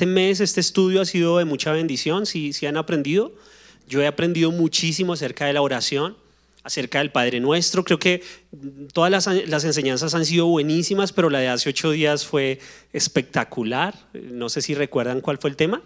Este mes, este estudio ha sido de mucha bendición, si, si han aprendido. Yo he aprendido muchísimo acerca de la oración, acerca del Padre Nuestro. Creo que todas las, las, enseñanzas han sido buenísimas, pero la de hace ocho días fue espectacular. No sé si recuerdan cuál fue el tema.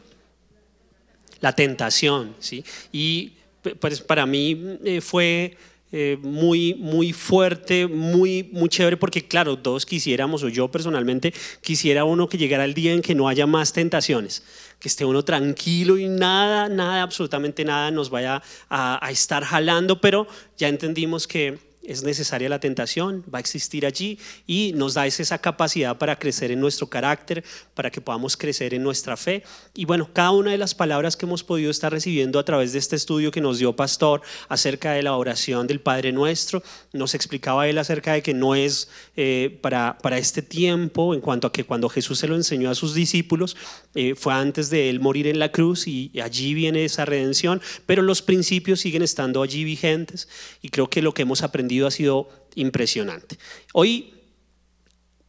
La tentación, ¿sí? Y pues para mí eh, fue eh, muy, muy fuerte, muy, muy chévere, porque claro, todos quisiéramos, o yo personalmente, quisiera uno que llegara el día en que no haya más tentaciones, que esté uno tranquilo y nada, nada, absolutamente nada nos vaya a, a estar jalando, pero ya entendimos que es necesaria la tentación, va a existir allí y nos da esa capacidad para crecer en nuestro carácter, para que podamos crecer en nuestra fe. Y bueno, cada una de las palabras que hemos podido estar recibiendo a través de este estudio que nos dio Pastor acerca de la oración del Padre Nuestro, nos explicaba él acerca de que no es eh, para, para este tiempo, en cuanto a que cuando Jesús se lo enseñó a sus discípulos, eh, fue antes de él morir en la cruz y allí viene esa redención, pero los principios siguen estando allí vigentes y creo que lo que hemos aprendido ha sido impresionante. Hoy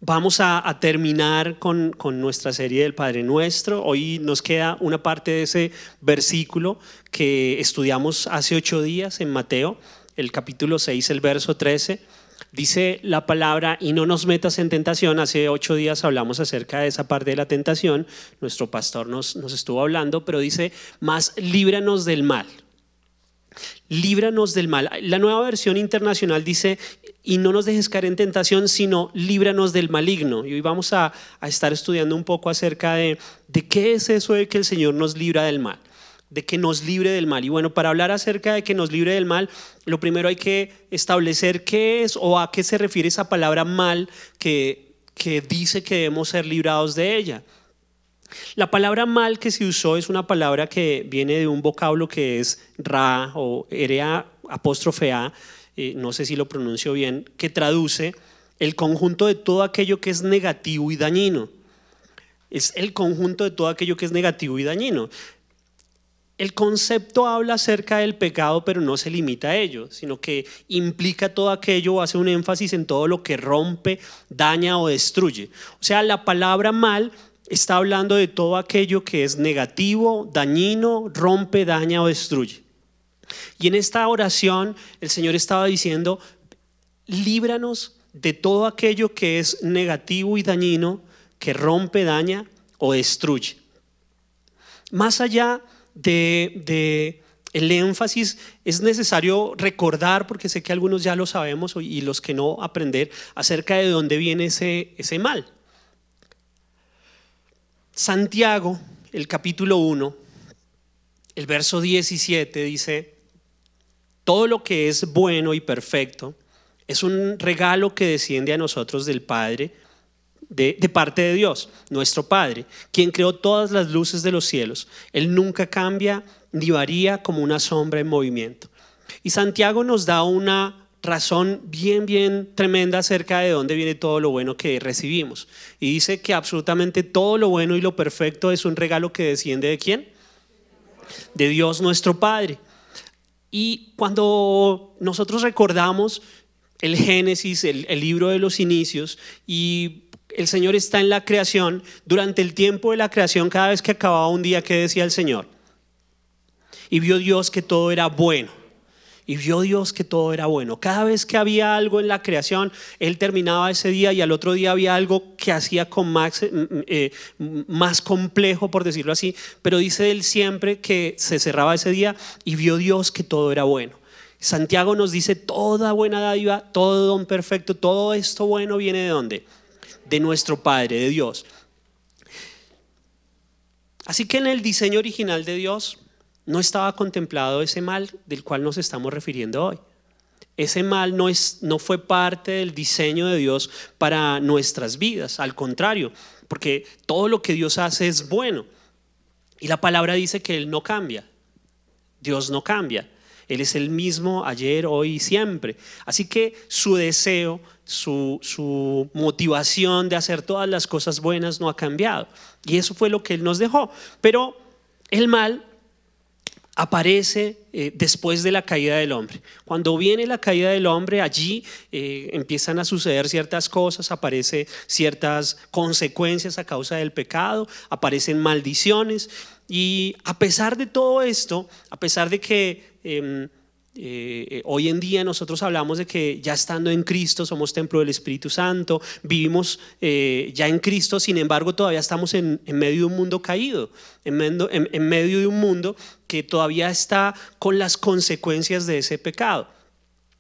vamos a, terminar con, con, nuestra serie del Padre Nuestro. Hoy nos queda una parte de ese versículo que estudiamos hace ocho días en Mateo, el capítulo 6, el verso 13. Dice la palabra, y no nos metas en tentación. Hace ocho días hablamos acerca de esa parte de la tentación. Nuestro pastor nos, nos estuvo hablando, pero dice, más líbranos del mal líbranos del mal. La nueva versión internacional dice, y no nos dejes caer en tentación, sino líbranos del maligno. Y hoy vamos a, estar estudiando un poco acerca de, de qué es eso de que el Señor nos libra del mal, de que nos libre del mal. Y bueno, para hablar acerca de que nos libre del mal, lo primero hay que establecer qué es o a qué se refiere esa palabra mal que, que dice que debemos ser librados de ella. La palabra mal que se usó es una palabra que viene de un vocablo que es ra o erea apóstrofe a, eh, no sé si lo pronuncio bien, que traduce el conjunto de todo aquello que es negativo y dañino. Es el conjunto de todo aquello que es negativo y dañino. El concepto habla acerca del pecado, pero no se limita a ello, sino que implica todo aquello o hace un énfasis en todo lo que rompe, daña o destruye. O sea, la palabra mal está hablando de todo aquello que es negativo, dañino, rompe, daña o destruye. Y en esta oración el Señor estaba diciendo, líbranos de todo aquello que es negativo y dañino, que rompe, daña o destruye. Más allá de, el énfasis es necesario recordar, porque sé que algunos ya lo sabemos y los que no aprender, acerca de dónde viene ese, ese mal. Santiago, el capítulo 1, el verso 17 dice, todo lo que es bueno y perfecto es un regalo que desciende a nosotros del Padre, de, parte de Dios, nuestro Padre, quien creó todas las luces de los cielos. Él nunca cambia ni varía como una sombra en movimiento. Y Santiago nos da una razón bien, bien tremenda acerca de dónde viene todo lo bueno que recibimos. Y dice que absolutamente todo lo bueno y lo perfecto es un regalo que desciende de quién? De Dios nuestro Padre. Y cuando nosotros recordamos el Génesis, el, el libro de los inicios, y el Señor está en la creación, durante el tiempo de la creación, cada vez que acababa un día, ¿qué decía el Señor? Y vio Dios que todo era bueno y vio Dios que todo era bueno. Cada vez que había algo en la creación, Él terminaba ese día y al otro día había algo que hacía con más, eh, eh, más complejo, por decirlo así, pero dice Él siempre que se cerraba ese día y vio Dios que todo era bueno. Santiago nos dice, toda buena dádiva, todo don perfecto, todo esto bueno viene de dónde? De nuestro Padre, de Dios. Así que en el diseño original de Dios, no estaba contemplado ese mal del cual nos estamos refiriendo hoy. Ese mal no, es, no fue parte del diseño de Dios para nuestras vidas, al contrario, porque todo lo que Dios hace es bueno. Y la palabra dice que Él no cambia. Dios no cambia. Él es el mismo ayer, hoy y siempre. Así que su deseo, su, motivación de hacer todas las cosas buenas no ha cambiado. Y eso fue lo que Él nos dejó. Pero el mal aparece eh, después de la caída del hombre. Cuando viene la caída del hombre, allí eh, empiezan a suceder ciertas cosas, aparecen ciertas consecuencias a causa del pecado, aparecen maldiciones. Y a pesar de todo esto, a pesar de que eh, eh, hoy en día nosotros hablamos de que ya estando en Cristo somos templo del Espíritu Santo, vivimos eh, ya en Cristo, sin embargo todavía estamos en, medio de un mundo caído, en medio, de un mundo que todavía está con las consecuencias de ese pecado.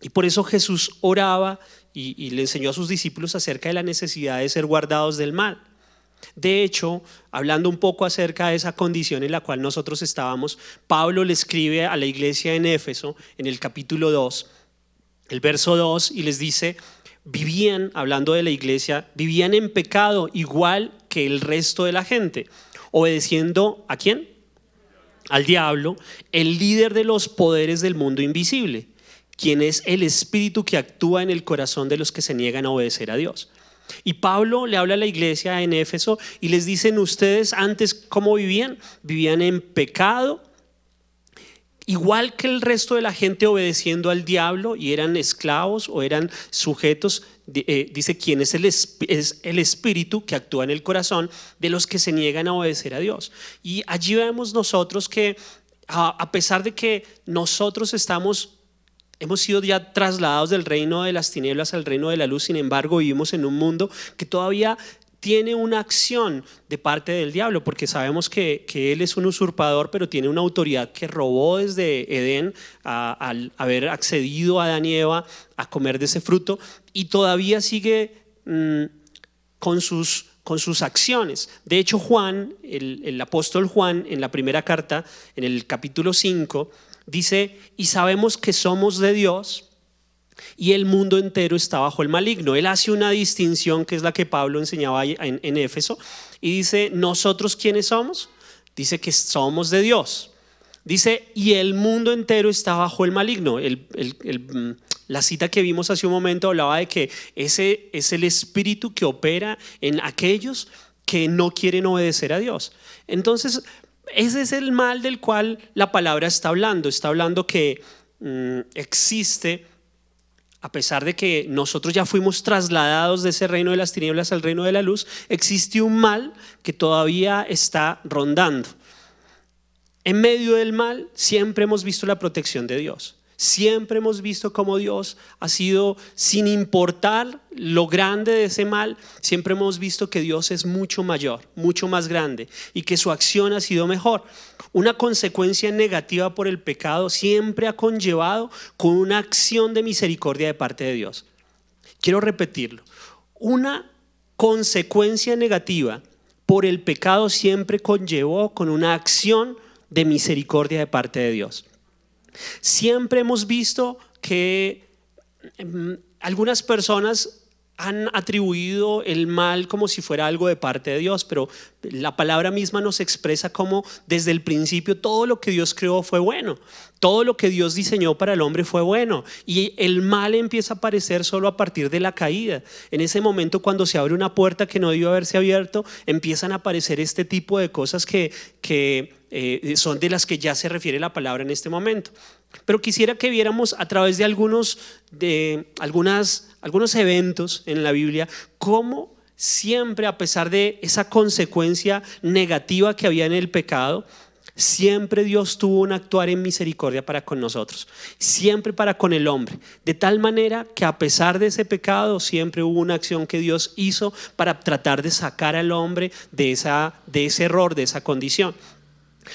Y por eso Jesús oraba y le enseñó a sus discípulos acerca de la necesidad de ser guardados del mal. De hecho, hablando un poco acerca de esa condición en la cual nosotros estábamos, Pablo le escribe a la iglesia en Éfeso, en el capítulo 2, el verso 2, y les dice, vivían, hablando de la iglesia, vivían en pecado igual que el resto de la gente, obedeciendo a quién? Al diablo, el líder de los poderes del mundo invisible, quien es el espíritu que actúa en el corazón de los que se niegan a obedecer a Dios. Y Pablo le habla a la iglesia en Éfeso y les dicen, ustedes antes, ¿cómo vivían? Vivían en pecado, igual que el resto de la gente obedeciendo al diablo y eran esclavos o eran sujetos, eh, dice, ¿quién es el, es el espíritu que actúa en el corazón de los que se niegan a obedecer a Dios? Y allí vemos nosotros que a pesar de que nosotros estamos Hemos sido ya trasladados del reino de las tinieblas al reino de la luz, sin embargo vivimos en un mundo que todavía tiene una acción de parte del diablo, porque sabemos que, él es un usurpador, pero tiene una autoridad que robó desde Edén al haber accedido a Adán y Eva a comer de ese fruto y todavía sigue mm, con, sus, con sus acciones. De hecho, Juan, el, el apóstol Juan, en la primera carta, en el capítulo 5, dice, y sabemos que somos de Dios y el mundo entero está bajo el maligno. Él hace una distinción que es la que Pablo enseñaba en, Éfeso y dice, ¿nosotros quiénes somos? Dice que somos de Dios. Dice, y el mundo entero está bajo el maligno. Mm, la cita que vimos hace un momento hablaba de que ese es el espíritu que opera en aquellos que no quieren obedecer a Dios. Entonces, ese es el mal del cual la palabra está hablando. Está hablando que mm, existe, a pesar de que nosotros ya fuimos trasladados de ese reino de las tinieblas al reino de la luz, existe un mal que todavía está rondando. En medio del mal siempre hemos visto la protección de Dios. Siempre hemos visto cómo Dios ha sido, sin importar lo grande de ese mal, siempre hemos visto que Dios es mucho mayor, mucho más grande y que su acción ha sido mejor. Una consecuencia negativa por el pecado siempre ha conllevado con una acción de misericordia de parte de Dios. Quiero repetirlo. Una consecuencia negativa por el pecado siempre conllevó con una acción de misericordia de parte de Dios. Siempre hemos visto que em, algunas personas han atribuido el mal como si fuera algo de parte de Dios, pero la palabra misma nos expresa como desde el principio todo lo que Dios creó fue bueno, todo lo que Dios diseñó para el hombre fue bueno y el mal empieza a aparecer solo a partir de la caída. En ese momento cuando se abre una puerta que no debió haberse abierto, empiezan a aparecer este tipo de cosas que, que eh, son de las que ya se refiere la palabra en este momento. Pero quisiera que viéramos a través de algunos, de algunas, algunos eventos en la Biblia cómo siempre, a pesar de esa consecuencia negativa que había en el pecado, siempre Dios tuvo un actuar en misericordia para con nosotros, siempre para con el hombre, de tal manera que a pesar de ese pecado, siempre hubo una acción que Dios hizo para tratar de sacar al hombre de, esa, de ese error, de esa condición.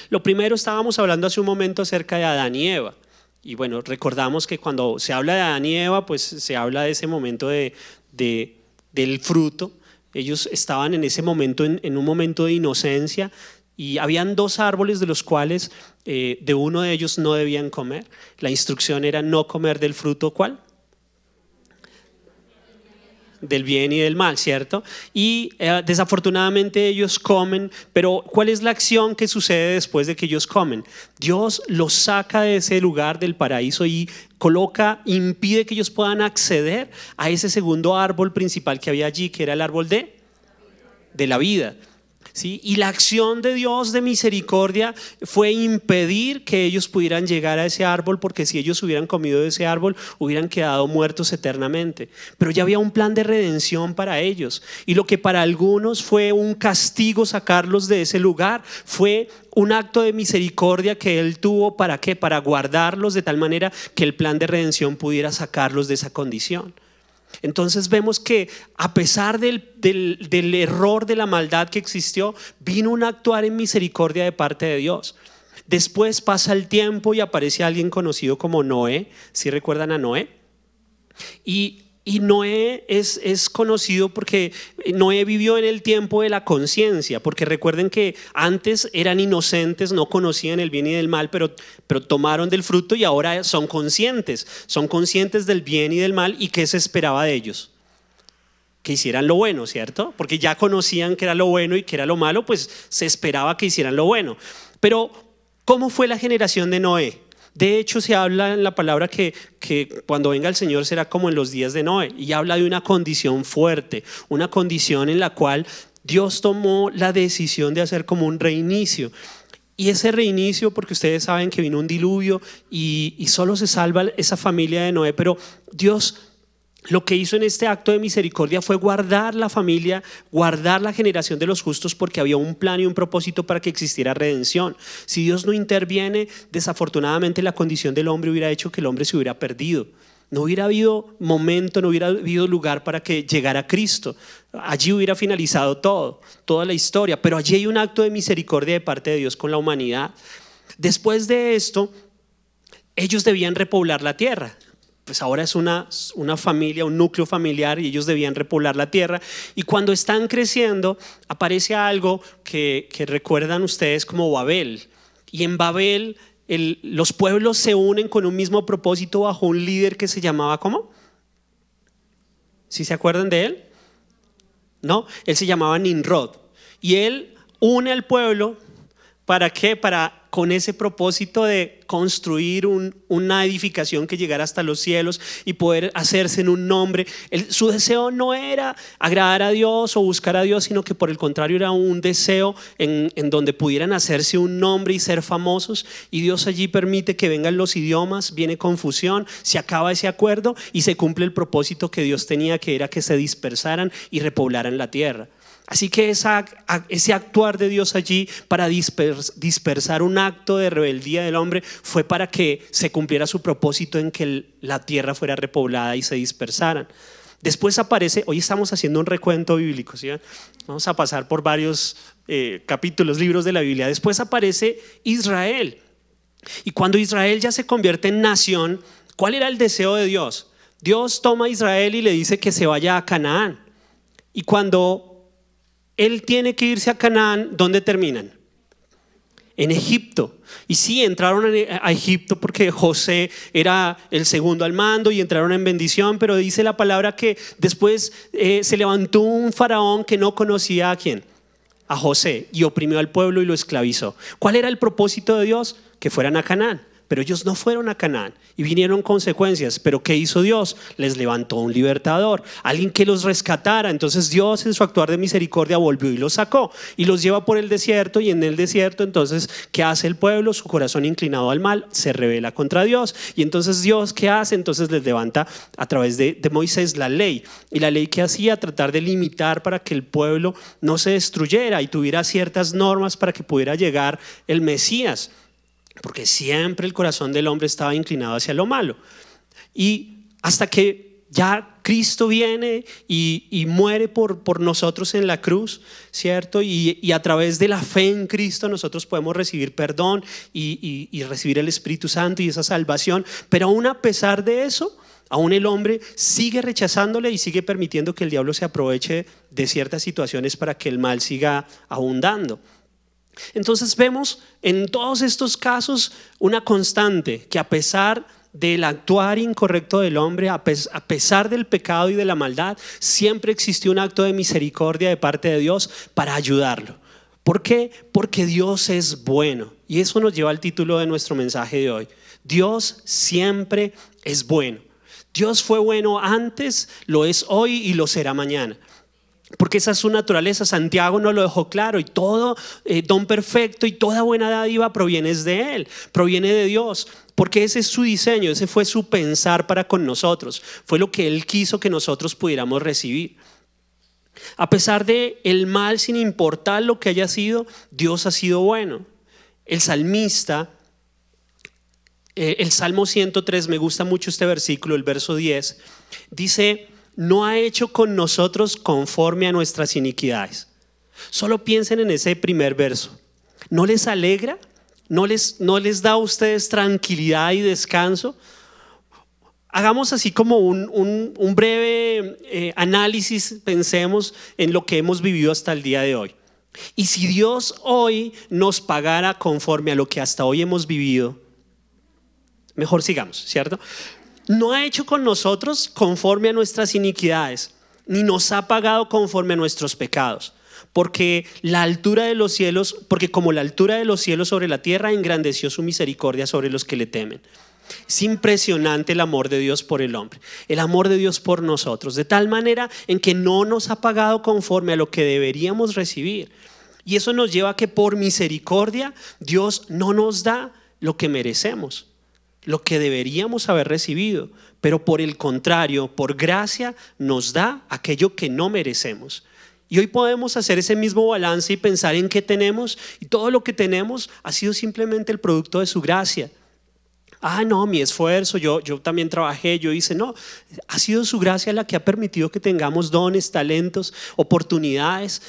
Lo primero estábamos hablando hace un momento acerca de Adán y Eva. Y bueno, recordamos que cuando se habla de Adán y Eva, pues se habla de ese momento de, del fruto. Ellos estaban en ese momento, en, un momento de inocencia, y habían dos árboles de los cuales eh, de uno de ellos no debían comer. La instrucción era no comer del fruto, ¿cuál? Del bien y del mal, ¿cierto? Y eh, desafortunadamente ellos comen, pero ¿cuál es la acción que sucede después de que ellos comen? Dios los saca de ese lugar del paraíso y coloca, impide que ellos puedan acceder a ese segundo árbol principal que había allí, que era el árbol de, de la vida. Y la acción de Dios de misericordia fue impedir que ellos pudieran llegar a ese árbol, porque si ellos hubieran comido de ese árbol, hubieran quedado muertos eternamente. Pero ya había un plan de redención para ellos. Y lo que para algunos fue un castigo sacarlos de ese lugar, fue un acto de misericordia que Él tuvo para qué? Para guardarlos de tal manera que el plan de redención pudiera sacarlos de esa condición. Entonces vemos que a pesar del, error de la maldad que existió, vino un actuar en misericordia de parte de Dios. Después pasa el tiempo y aparece alguien conocido como Noé, si recuerdan a Noé. Y y Noé es, conocido porque Noé vivió en el tiempo de la conciencia, porque recuerden que antes eran inocentes, no conocían el bien y el mal, pero, pero tomaron del fruto y ahora son conscientes, son conscientes del bien y del mal y qué se esperaba de ellos. Que hicieran lo bueno, ¿cierto? Porque ya conocían que era lo bueno y que era lo malo, pues se esperaba que hicieran lo bueno. Pero, ¿cómo fue la generación de Noé? De hecho, se habla en la palabra que, cuando venga el Señor será como en los días de Noé. Y habla de una condición fuerte, una condición en la cual Dios tomó la decisión de hacer como un reinicio. Y ese reinicio, porque ustedes saben que vino un diluvio y, y solo se salva esa familia de Noé, pero Dios lo que hizo en este acto de misericordia fue guardar la familia, guardar la generación de los justos porque había un plan y un propósito para que existiera redención. Si Dios no interviene, desafortunadamente la condición del hombre hubiera hecho que el hombre se hubiera perdido. No hubiera habido momento, no hubiera habido lugar para que llegara Cristo. Allí hubiera finalizado todo, toda la historia. Pero allí hay un acto de misericordia de parte de Dios con la humanidad. Después de esto, ellos debían repoblar la tierra pues ahora es una, una familia, un núcleo familiar y ellos debían repoblar la tierra. Y cuando están creciendo, aparece algo que, recuerdan ustedes como Babel. Y en Babel los pueblos se unen con un mismo propósito bajo un líder que se llamaba ¿cómo? ¿Sí se acuerdan de él? No, él se llamaba Ninrod. Y él une al pueblo ¿Para qué? Para con ese propósito de construir una edificación que llegara hasta los cielos y poder hacerse en un nombre. su deseo no era agradar a Dios o buscar a Dios, sino que por el contrario era un deseo en, en donde pudieran hacerse un nombre y ser famosos. Y Dios allí permite que vengan los idiomas, viene confusión, se acaba ese acuerdo y se cumple el propósito que Dios tenía, que era que se dispersaran y repoblaran la tierra. Así que ese actuar de Dios allí para dispersar un acto de rebeldía del hombre fue para que se cumpliera su propósito en que la tierra fuera repoblada y se dispersaran. Después aparece, hoy estamos haciendo un recuento bíblico, ¿sí? vamos a pasar por varios eh, capítulos, libros de la Biblia. Después aparece Israel. Y cuando Israel ya se convierte en nación, ¿cuál era el deseo de Dios? Dios toma a Israel y le dice que se vaya a Canaán. Y cuando él tiene que irse a Canaán, ¿dónde terminan? En Egipto. Y sí, entraron a Egipto porque José era el segundo al mando y entraron en bendición, pero dice la palabra que después eh, se levantó un faraón que no conocía a quién, a José, y oprimió al pueblo y lo esclavizó. ¿Cuál era el propósito de Dios? Que fueran a Canaán. Pero ellos no fueron a Canaán y vinieron consecuencias. Pero ¿qué hizo Dios? Les levantó un libertador, alguien que los rescatara. Entonces Dios en su actuar de misericordia volvió y los sacó y los lleva por el desierto y en el desierto entonces ¿qué hace el pueblo? Su corazón inclinado al mal se revela contra Dios. Y entonces Dios ¿qué hace? Entonces les levanta a través de, de Moisés la ley. Y la ley que hacía tratar de limitar para que el pueblo no se destruyera y tuviera ciertas normas para que pudiera llegar el Mesías porque siempre el corazón del hombre estaba inclinado hacia lo malo. Y hasta que ya Cristo viene y, muere por, nosotros en la cruz, ¿cierto? Y, a través de la fe en Cristo nosotros podemos recibir perdón y, y recibir el Espíritu Santo y esa salvación. Pero aún a pesar de eso, aún el hombre sigue rechazándole y sigue permitiendo que el diablo se aproveche de ciertas situaciones para que el mal siga abundando. Entonces vemos en todos estos casos una constante que a pesar del actuar incorrecto del hombre, a pesar del pecado y de la maldad, siempre existió un acto de misericordia de parte de Dios para ayudarlo. ¿Por qué? Porque Dios es bueno. Y eso nos lleva al título de nuestro mensaje de hoy. Dios siempre es bueno. Dios fue bueno antes, lo es hoy y lo será mañana. Porque esa es su naturaleza. Santiago nos lo dejó claro y todo eh, don perfecto y toda buena dádiva proviene de Él, proviene de Dios, porque ese es su diseño, ese fue su pensar para con nosotros, fue lo que Él quiso que nosotros pudiéramos recibir. A pesar de el mal, sin importar lo que haya sido, Dios ha sido bueno. El salmista, eh, el Salmo 103, me gusta mucho este versículo, el verso 10, dice, no ha hecho con nosotros conforme a nuestras iniquidades. Solo piensen en ese primer verso. ¿No les alegra? ¿No les, no les da a ustedes tranquilidad y descanso? Hagamos así como un, breve eh, análisis, pensemos en lo que hemos vivido hasta el día de hoy. Y si Dios hoy nos pagara conforme a lo que hasta hoy hemos vivido, mejor sigamos, ¿cierto? No ha hecho con nosotros conforme a nuestras iniquidades, ni nos ha pagado conforme a nuestros pecados. Porque la altura de los cielos, porque como la altura de los cielos sobre la tierra engrandeció su misericordia sobre los que le temen. Es impresionante el amor de Dios por el hombre, el amor de Dios por nosotros, de tal manera en que no nos ha pagado conforme a lo que deberíamos recibir. Y eso nos lleva a que por misericordia Dios no nos da lo que merecemos lo que deberíamos haber recibido, pero por el contrario, por gracia, nos da aquello que no merecemos. Y hoy podemos hacer ese mismo balance y pensar en qué tenemos, y todo lo que tenemos ha sido simplemente el producto de su gracia. Ah, no, mi esfuerzo, yo, yo también trabajé, yo hice, no, ha sido su gracia la que ha permitido que tengamos dones, talentos, oportunidades.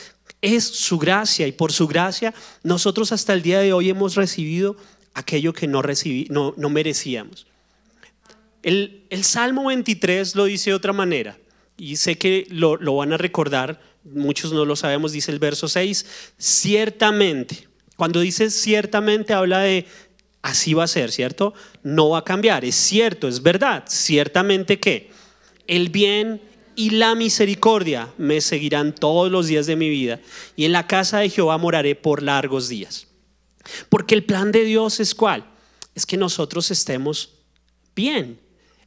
Es su gracia y por su gracia nosotros hasta el día de hoy hemos recibido aquello que no, recibí, no, no merecíamos. El, el, Salmo 23 lo dice de otra manera, y sé que lo, lo van a recordar, muchos no lo sabemos, dice el verso 6, ciertamente. Cuando dice ciertamente habla de así va a ser, ¿cierto? No va a cambiar, es cierto, es verdad, ciertamente que el bien y la misericordia me seguirán todos los días de mi vida, y en la casa de Jehová moraré por largos días. Porque el plan de Dios es cuál? Es que nosotros estemos bien.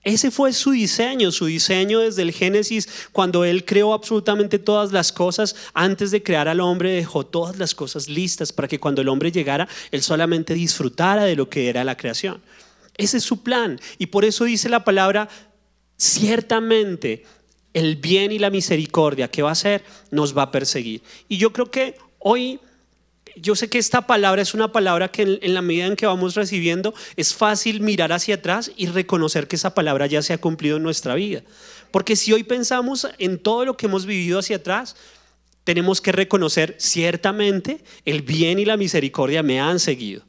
Ese fue su diseño, su diseño desde el Génesis, cuando Él creó absolutamente todas las cosas, antes de crear al hombre dejó todas las cosas listas para que cuando el hombre llegara, Él solamente disfrutara de lo que era la creación. Ese es su plan. Y por eso dice la palabra, ciertamente el bien y la misericordia que va a hacer nos va a perseguir. Y yo creo que hoy yo sé que esta palabra es una palabra que en, la medida en que vamos recibiendo es fácil mirar hacia atrás y reconocer que esa palabra ya se ha cumplido en nuestra vida. Porque si hoy pensamos en todo lo que hemos vivido hacia atrás, tenemos que reconocer ciertamente el bien y la misericordia me han seguido.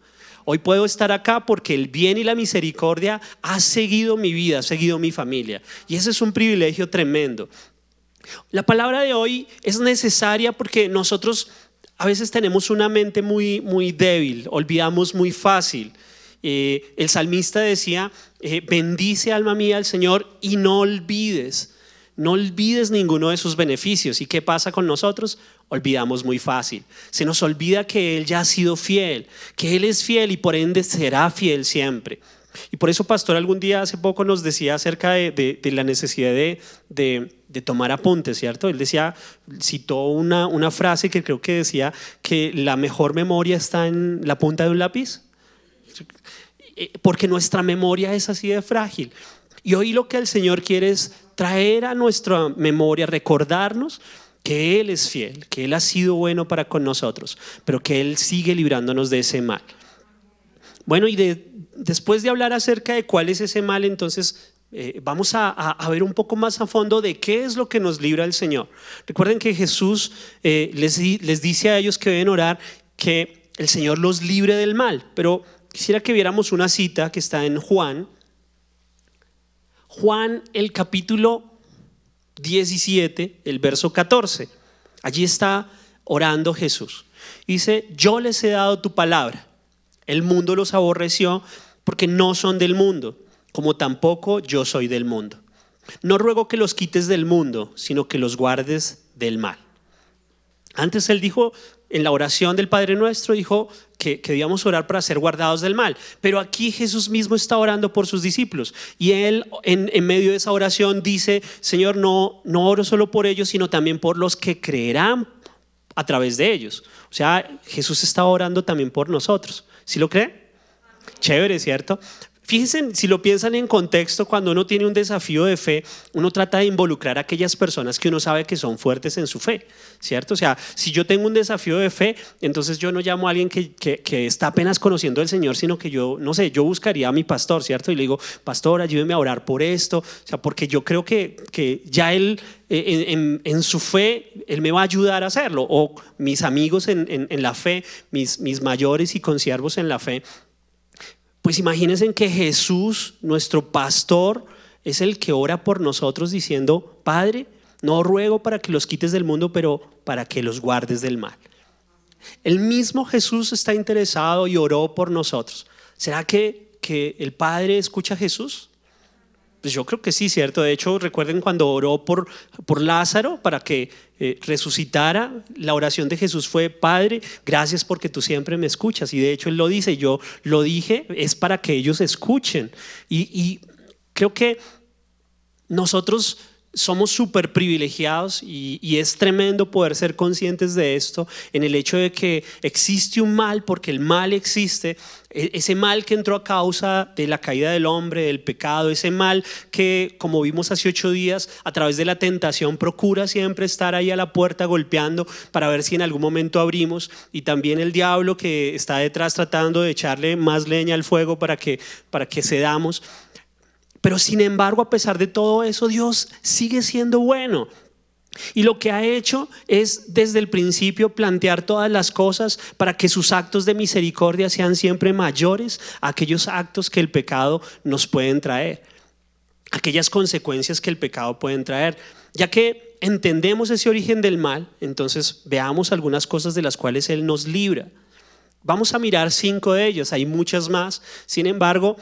Hoy puedo estar acá porque el bien y la misericordia ha seguido mi vida, ha seguido mi familia. Y ese es un privilegio tremendo. La palabra de hoy es necesaria porque nosotros a veces tenemos una mente muy, muy débil, olvidamos muy fácil. Eh, el salmista decía, eh, bendice alma mía al Señor y no olvides, no olvides ninguno de sus beneficios. ¿Y qué pasa con nosotros? Olvidamos muy fácil. Se nos olvida que Él ya ha sido fiel, que Él es fiel y por ende será fiel siempre. Y por eso, pastor, algún día hace poco nos decía acerca de, la necesidad de, tomar apuntes, ¿cierto? Él decía, citó una, una frase que creo que decía que la mejor memoria está en la punta de un lápiz, eh, porque nuestra memoria es así de frágil. Y hoy lo que el Señor quiere es traer a nuestra memoria, recordarnos que Él es fiel, que Él ha sido bueno para con nosotros, pero que Él sigue librándonos de ese mal. Bueno, y después de hablar acerca de cuál es ese mal, entonces eh, vamos a, ver un poco más a fondo de qué es lo que nos libra el Señor. Recuerden que Jesús eh, les, les dice a ellos que deben orar que el Señor los libre del mal, pero quisiera que viéramos una cita que está en Juan. Juan, el capítulo 17, el verso 14. Allí está orando Jesús. Dice, yo les he dado tu palabra el mundo los aborreció porque no son del mundo, como tampoco yo soy del mundo. No ruego que los quites del mundo, sino que los guardes del mal. Antes él dijo en la oración del Padre Nuestro dijo que, que debíamos orar para ser guardados del mal. Pero aquí Jesús mismo está orando por sus discípulos. Y él en, en medio de esa oración dice, Señor, no, no oro solo por ellos, sino también por los que creerán a través de ellos. O sea, Jesús está orando también por nosotros. ¿Sí lo cree? Chévere, ¿cierto? Fíjense, si lo piensan en contexto, cuando uno tiene un desafío de fe, uno trata de involucrar a aquellas personas que uno sabe que son fuertes en su fe, ¿cierto? O sea, si yo tengo un desafío de fe, entonces yo no llamo a alguien que, que, está apenas conociendo al Señor, sino que yo, no sé, yo buscaría a mi pastor, ¿cierto? Y le digo, pastor, ayúdeme a orar por esto, o sea, porque yo creo que, que ya él, eh, en, en, su fe, él me va a ayudar a hacerlo, o mis amigos en, en la fe, mis, mis mayores y consiervos en la fe, pues imagínense que Jesús, nuestro pastor, es el que ora por nosotros diciendo, Padre, no ruego para que los quites del mundo, pero para que los guardes del mal. El mismo Jesús está interesado y oró por nosotros. ¿Será que, que el Padre escucha a Jesús? Pues yo creo que sí, ¿cierto? De hecho, recuerden cuando oró por, por Lázaro para que eh, resucitara, la oración de Jesús fue, Padre, gracias porque tú siempre me escuchas. Y de hecho Él lo dice, yo lo dije, es para que ellos escuchen. Y, y creo que nosotros somos súper privilegiados y, es tremendo poder ser conscientes de esto, en el hecho de que existe un mal, porque el mal existe, e, ese mal que entró a causa de la caída del hombre, del pecado, ese mal que, como vimos hace ocho días, a través de la tentación procura siempre estar ahí a la puerta golpeando para ver si en algún momento abrimos, y también el diablo que está detrás tratando de echarle más leña al fuego para que, para que cedamos. Pero sin embargo, a pesar de todo eso, Dios sigue siendo bueno. Y lo que ha hecho es desde el principio plantear todas las cosas para que sus actos de misericordia sean siempre mayores a aquellos actos que el pecado nos pueden traer, aquellas consecuencias que el pecado puede traer. Ya que entendemos ese origen del mal, entonces veamos algunas cosas de las cuales Él nos libra. Vamos a mirar cinco de ellas, hay muchas más. Sin embargo,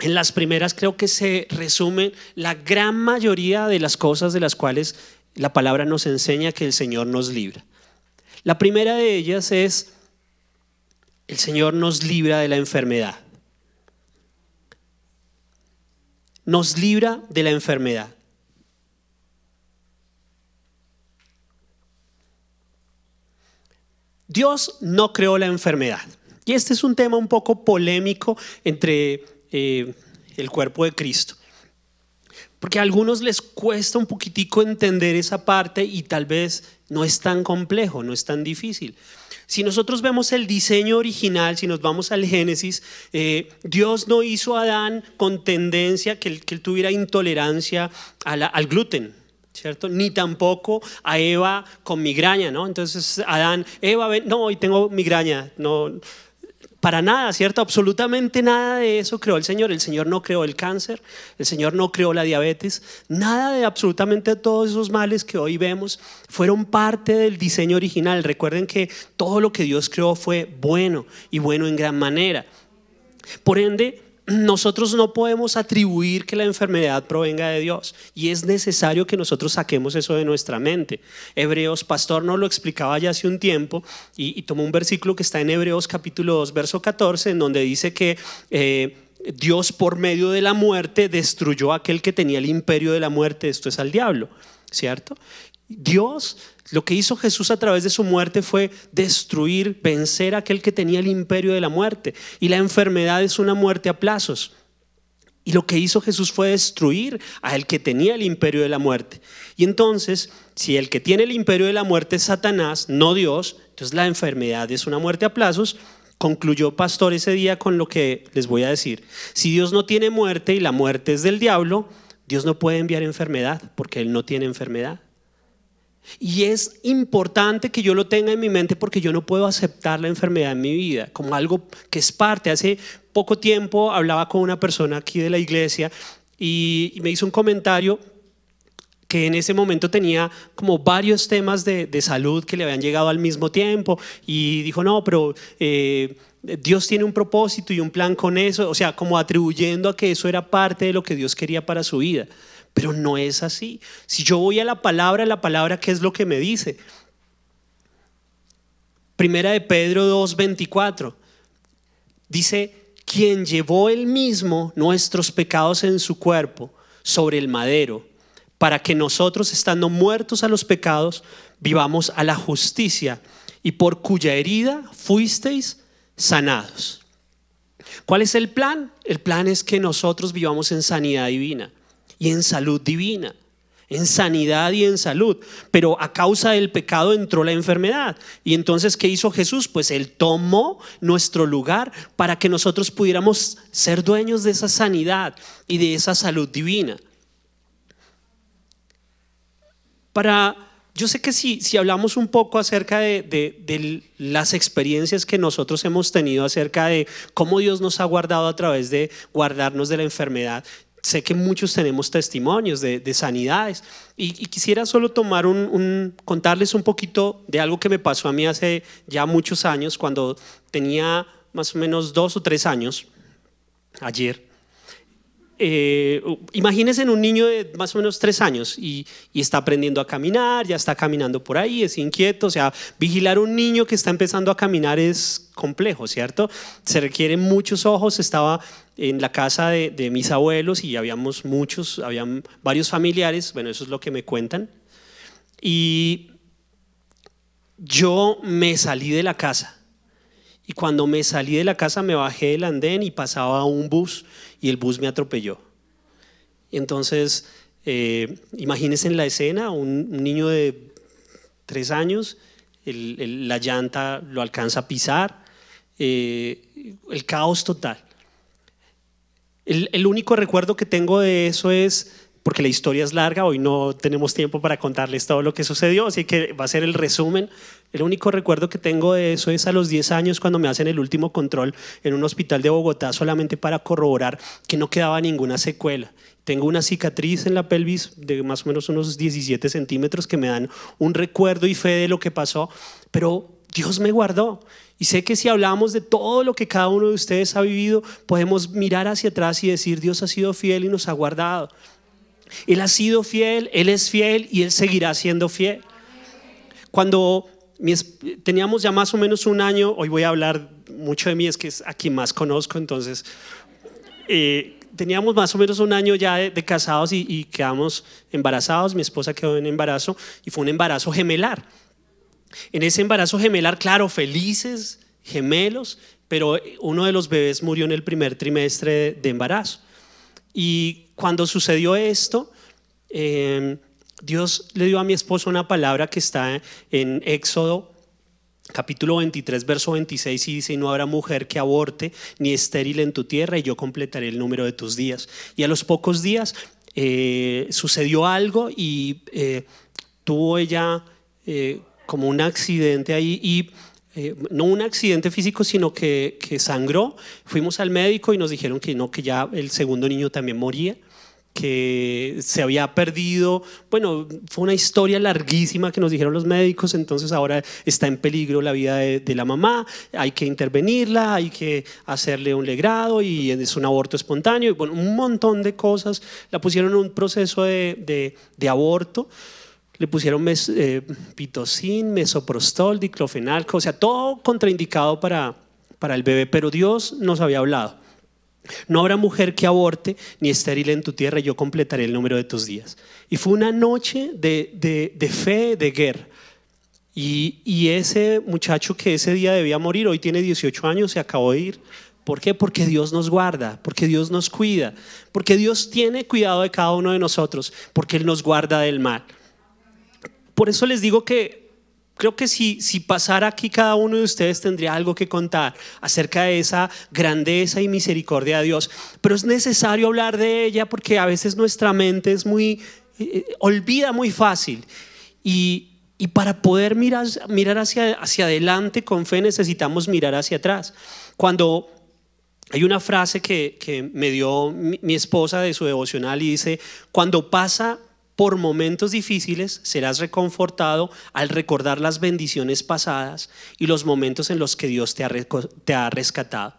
en las primeras creo que se resumen la gran mayoría de las cosas de las cuales la palabra nos enseña que el Señor nos libra. La primera de ellas es, el Señor nos libra de la enfermedad. Nos libra de la enfermedad. Dios no creó la enfermedad. Y este es un tema un poco polémico entre eh, el cuerpo de Cristo. Porque a algunos les cuesta un poquitico entender esa parte y tal vez no es tan complejo, no es tan difícil. Si nosotros vemos el diseño original, si nos vamos al Génesis, eh, Dios no hizo a Adán con tendencia que él, tuviera intolerancia al gluten, ¿cierto? Ni tampoco a Eva con migraña, ¿no? Entonces Adán, Eva, no, hoy tengo migraña, no, para nada, ¿cierto? Absolutamente nada de eso creó el Señor. El Señor no creó el cáncer, el Señor no creó la diabetes, nada de absolutamente todos esos males que hoy vemos fueron parte del diseño original. Recuerden que todo lo que Dios creó fue bueno y bueno en gran manera. Por ende, nosotros no podemos atribuir que la enfermedad provenga de Dios y es necesario que nosotros saquemos eso de nuestra mente. Hebreos, pastor nos lo explicaba ya hace un tiempo y, tomó un versículo que está en Hebreos capítulo 2, verso 14, en donde dice que... Eh, Dios por medio de la muerte destruyó a aquel que tenía el imperio de la muerte, esto es al diablo, ¿cierto? Dios lo que hizo Jesús a través de su muerte fue destruir, vencer a aquel que tenía el imperio de la muerte. Y la enfermedad es una muerte a plazos. Y lo que hizo Jesús fue destruir a el que tenía el imperio de la muerte. Y entonces, si el que tiene el imperio de la muerte es Satanás, no Dios, entonces la enfermedad es una muerte a plazos. Concluyó Pastor ese día con lo que les voy a decir. Si Dios no tiene muerte y la muerte es del diablo, Dios no puede enviar enfermedad porque Él no tiene enfermedad. Y es importante que yo lo tenga en mi mente porque yo no puedo aceptar la enfermedad en mi vida como algo que es parte. Hace poco tiempo hablaba con una persona aquí de la iglesia y, me hizo un comentario que en ese momento tenía como varios temas de, salud que le habían llegado al mismo tiempo y dijo, no, pero eh, Dios tiene un propósito y un plan con eso, o sea, como atribuyendo a que eso era parte de lo que Dios quería para su vida. Pero no es así. Si yo voy a la palabra, la palabra, ¿qué es lo que me dice? Primera de Pedro 2:24 dice, quien llevó él mismo nuestros pecados en su cuerpo sobre el madero, para que nosotros, estando muertos a los pecados, vivamos a la justicia, y por cuya herida fuisteis sanados. ¿Cuál es el plan? El plan es que nosotros vivamos en sanidad divina y en salud divina en sanidad y en salud, pero a causa del pecado entró la enfermedad. Y entonces, ¿qué hizo Jesús? Pues Él tomó nuestro lugar para que nosotros pudiéramos ser dueños de esa sanidad y de esa salud divina. Para, yo sé que si, si hablamos un poco acerca de, de las experiencias que nosotros hemos tenido acerca de cómo Dios nos ha guardado a través de guardarnos de la enfermedad, sé que muchos tenemos testimonios de, sanidades y, quisiera solo tomar un, contarles un poquito de algo que me pasó a mí hace ya muchos años, cuando tenía más o menos dos o tres años, ayer. Eh, imagínense en un niño de más o menos tres años y, está aprendiendo a caminar, ya está caminando por ahí, es inquieto, o sea, vigilar un niño que está empezando a caminar es complejo, ¿cierto? Se requieren muchos ojos, estaba en la casa de, mis abuelos y habíamos muchos, habían varios familiares, bueno, eso es lo que me cuentan. Y yo me salí de la casa. Y cuando me salí de la casa me bajé del andén y pasaba un bus y el bus me atropelló. Entonces, eh, imagínense en la escena, un, niño de tres años, la llanta lo alcanza a pisar, eh, el caos total. El, único recuerdo que tengo de eso es, porque la historia es larga, hoy no tenemos tiempo para contarles todo lo que sucedió, así que va a ser el resumen. El único recuerdo que tengo de eso es a los 10 años cuando me hacen el último control en un hospital de Bogotá solamente para corroborar que no quedaba ninguna secuela. Tengo una cicatriz en la pelvis de más o menos unos 17 centímetros que me dan un recuerdo y fe de lo que pasó, pero Dios me guardó. Y sé que si hablamos de todo lo que cada uno de ustedes ha vivido, podemos mirar hacia atrás y decir, Dios ha sido fiel y nos ha guardado. Él ha sido fiel, Él es fiel y Él seguirá siendo fiel. Cuando teníamos ya más o menos un año, hoy voy a hablar mucho de mí, es que es a quien más conozco, entonces, eh, teníamos más o menos un año ya de, casados y, y, quedamos embarazados, mi esposa quedó en embarazo y fue un embarazo gemelar. En ese embarazo gemelar, claro, felices, gemelos, pero uno de los bebés murió en el primer trimestre de embarazo. Y cuando sucedió esto, em, Dios le dio a mi esposo una palabra que está en Éxodo capítulo 23, verso 26 y dice, no habrá mujer que aborte ni estéril en tu tierra y yo completaré el número de tus días. Y a los pocos días eh, sucedió algo y eh, tuvo ella eh, como un accidente ahí y eh, no un accidente físico, sino que, que, sangró. Fuimos al médico y nos dijeron que no, que ya el segundo niño también moría, que se había perdido. Bueno, fue una historia larguísima que nos dijeron los médicos, entonces ahora está en peligro la vida de, la mamá, hay que intervenirla, hay que hacerle un legrado y es un aborto espontáneo, y bueno, un montón de cosas. La pusieron en un proceso de, de, aborto le pusieron mes, eh, pitocin, mesoprostol, diclofenalco, o sea, todo contraindicado para, para el bebé, pero Dios nos había hablado. No habrá mujer que aborte ni estéril en tu tierra, yo completaré el número de tus días. Y fue una noche de, de, de fe, de guerra. Y, y, ese muchacho que ese día debía morir, hoy tiene 18 años, se acabó de ir. ¿Por qué? Porque Dios nos guarda, porque Dios nos cuida, porque Dios tiene cuidado de cada uno de nosotros, porque Él nos guarda del mal. Por eso les digo que creo que si, si pasara aquí cada uno de ustedes tendría algo que contar acerca de esa grandeza y misericordia de Dios. Pero es necesario hablar de ella porque a veces nuestra mente es muy, eh, olvida muy fácil. Y, y para poder mirar, mirar hacia, hacia adelante con fe necesitamos mirar hacia atrás. Cuando hay una frase que, que me dio mi, mi esposa de su devocional y dice, cuando pasa por momentos difíciles serás reconfortado al recordar las bendiciones pasadas y los momentos en los que Dios te ha, rescatado.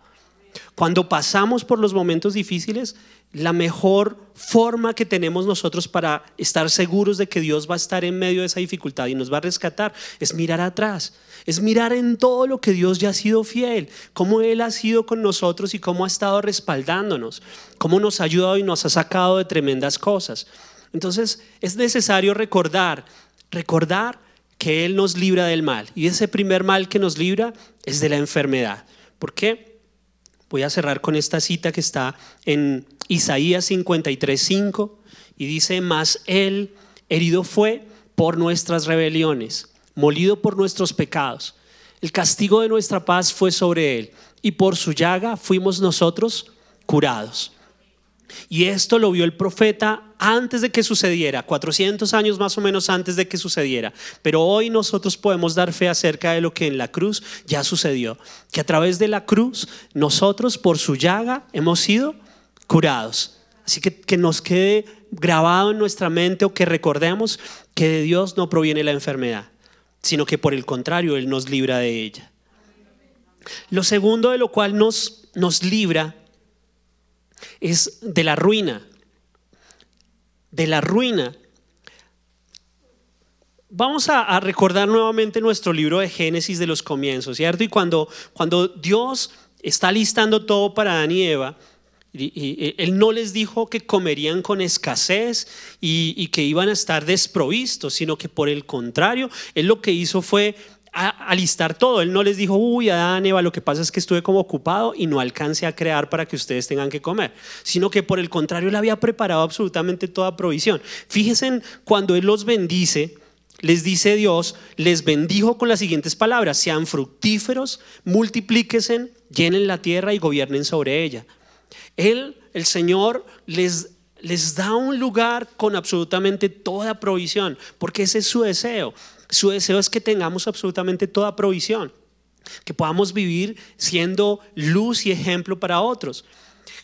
Cuando pasamos por los momentos difíciles, la mejor forma que tenemos nosotros para estar seguros de que Dios va a estar en medio de esa dificultad y nos va a rescatar es mirar atrás, es mirar en todo lo que Dios ya ha sido fiel, cómo Él ha sido con nosotros y cómo ha estado respaldándonos, cómo nos ha ayudado y nos ha sacado de tremendas cosas. Entonces es necesario recordar, recordar que Él nos libra del mal. Y ese primer mal que nos libra es de la enfermedad. ¿Por qué? Voy a cerrar con esta cita que está en Isaías 53:5 y dice, mas Él herido fue por nuestras rebeliones, molido por nuestros pecados. El castigo de nuestra paz fue sobre Él y por su llaga fuimos nosotros curados. Y esto lo vio el profeta antes de que sucediera, 400 años más o menos antes de que sucediera. Pero hoy nosotros podemos dar fe acerca de lo que en la cruz ya sucedió. Que a través de la cruz nosotros por su llaga hemos sido curados. Así que que nos quede grabado en nuestra mente o que recordemos que de Dios no proviene la enfermedad, sino que por el contrario Él nos libra de ella. Lo segundo de lo cual nos, nos libra es de la ruina. De la ruina. Vamos a, recordar nuevamente nuestro libro de Génesis de los comienzos, ¿cierto? Y cuando, cuando Dios está listando todo para Adán y Eva, él no les dijo que comerían con escasez y, y, que iban a estar desprovistos, sino que por el contrario, Él lo que hizo fue a, alistar todo. Él no les dijo, uy, Adán, Eva, lo que pasa es que estuve como ocupado y no alcance a crear para que ustedes tengan que comer, sino que por el contrario, Él había preparado absolutamente toda provisión. Fíjense cuando Él los bendice, les dice Dios, les bendijo con las siguientes palabras, sean fructíferos, multiplíquense, llenen la tierra y gobiernen sobre ella. Él, el Señor, les les da un lugar con absolutamente toda provisión, porque ese es su deseo. Su deseo es que tengamos absolutamente toda provisión, que podamos vivir siendo luz y ejemplo para otros.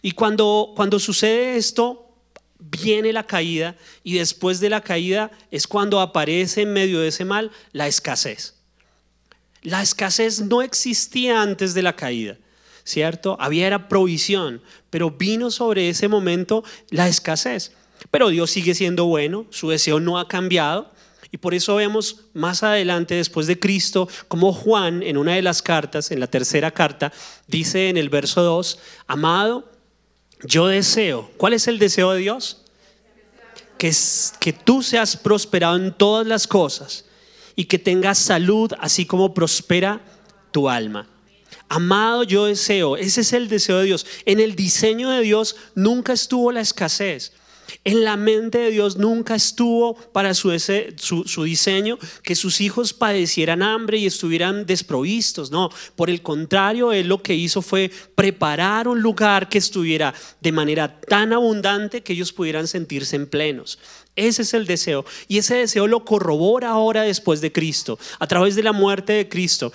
Y cuando, cuando sucede esto, viene la caída y después de la caída es cuando aparece en medio de ese mal la escasez. La escasez no existía antes de la caída, ¿cierto? Había era provisión, pero vino sobre ese momento la escasez. Pero Dios sigue siendo bueno, su deseo no ha cambiado y por eso vemos más adelante, después de Cristo, como Juan en una de las cartas, en la tercera carta, dice en el verso 2, amado, yo deseo, ¿cuál es el deseo de Dios? Que, que tú seas prosperado en todas las cosas y que tengas salud así como prospera tu alma. Amado, yo deseo, ese es el deseo de Dios. En el diseño de Dios nunca estuvo la escasez. En la mente de Dios nunca estuvo para su, diseño que sus hijos padecieran hambre y estuvieran desprovistos. No, por el contrario, Él lo que hizo fue preparar un lugar que estuviera de manera tan abundante que ellos pudieran sentirse en plenos. Ese es el deseo. Y ese deseo lo corrobora ahora después de Cristo, a través de la muerte de Cristo.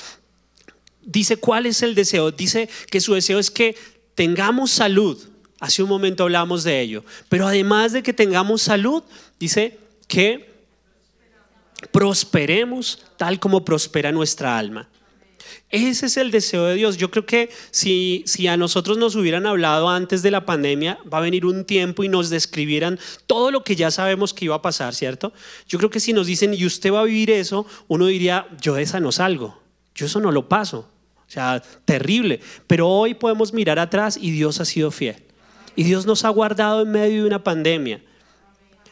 Dice, ¿cuál es el deseo? Dice que su deseo es que tengamos salud Hace un momento hablamos de ello. Pero además de que tengamos salud, dice que prosperemos tal como prospera nuestra alma. Ese es el deseo de Dios. Yo creo que si, si a nosotros nos hubieran hablado antes de la pandemia, va a venir un tiempo y nos describieran todo lo que ya sabemos que iba a pasar, ¿cierto? Yo creo que si nos dicen, y usted va a vivir eso, uno diría, yo de esa no salgo, yo eso no lo paso. O sea, terrible. Pero hoy podemos mirar atrás y Dios ha sido fiel. Y Dios nos ha guardado en medio de una pandemia.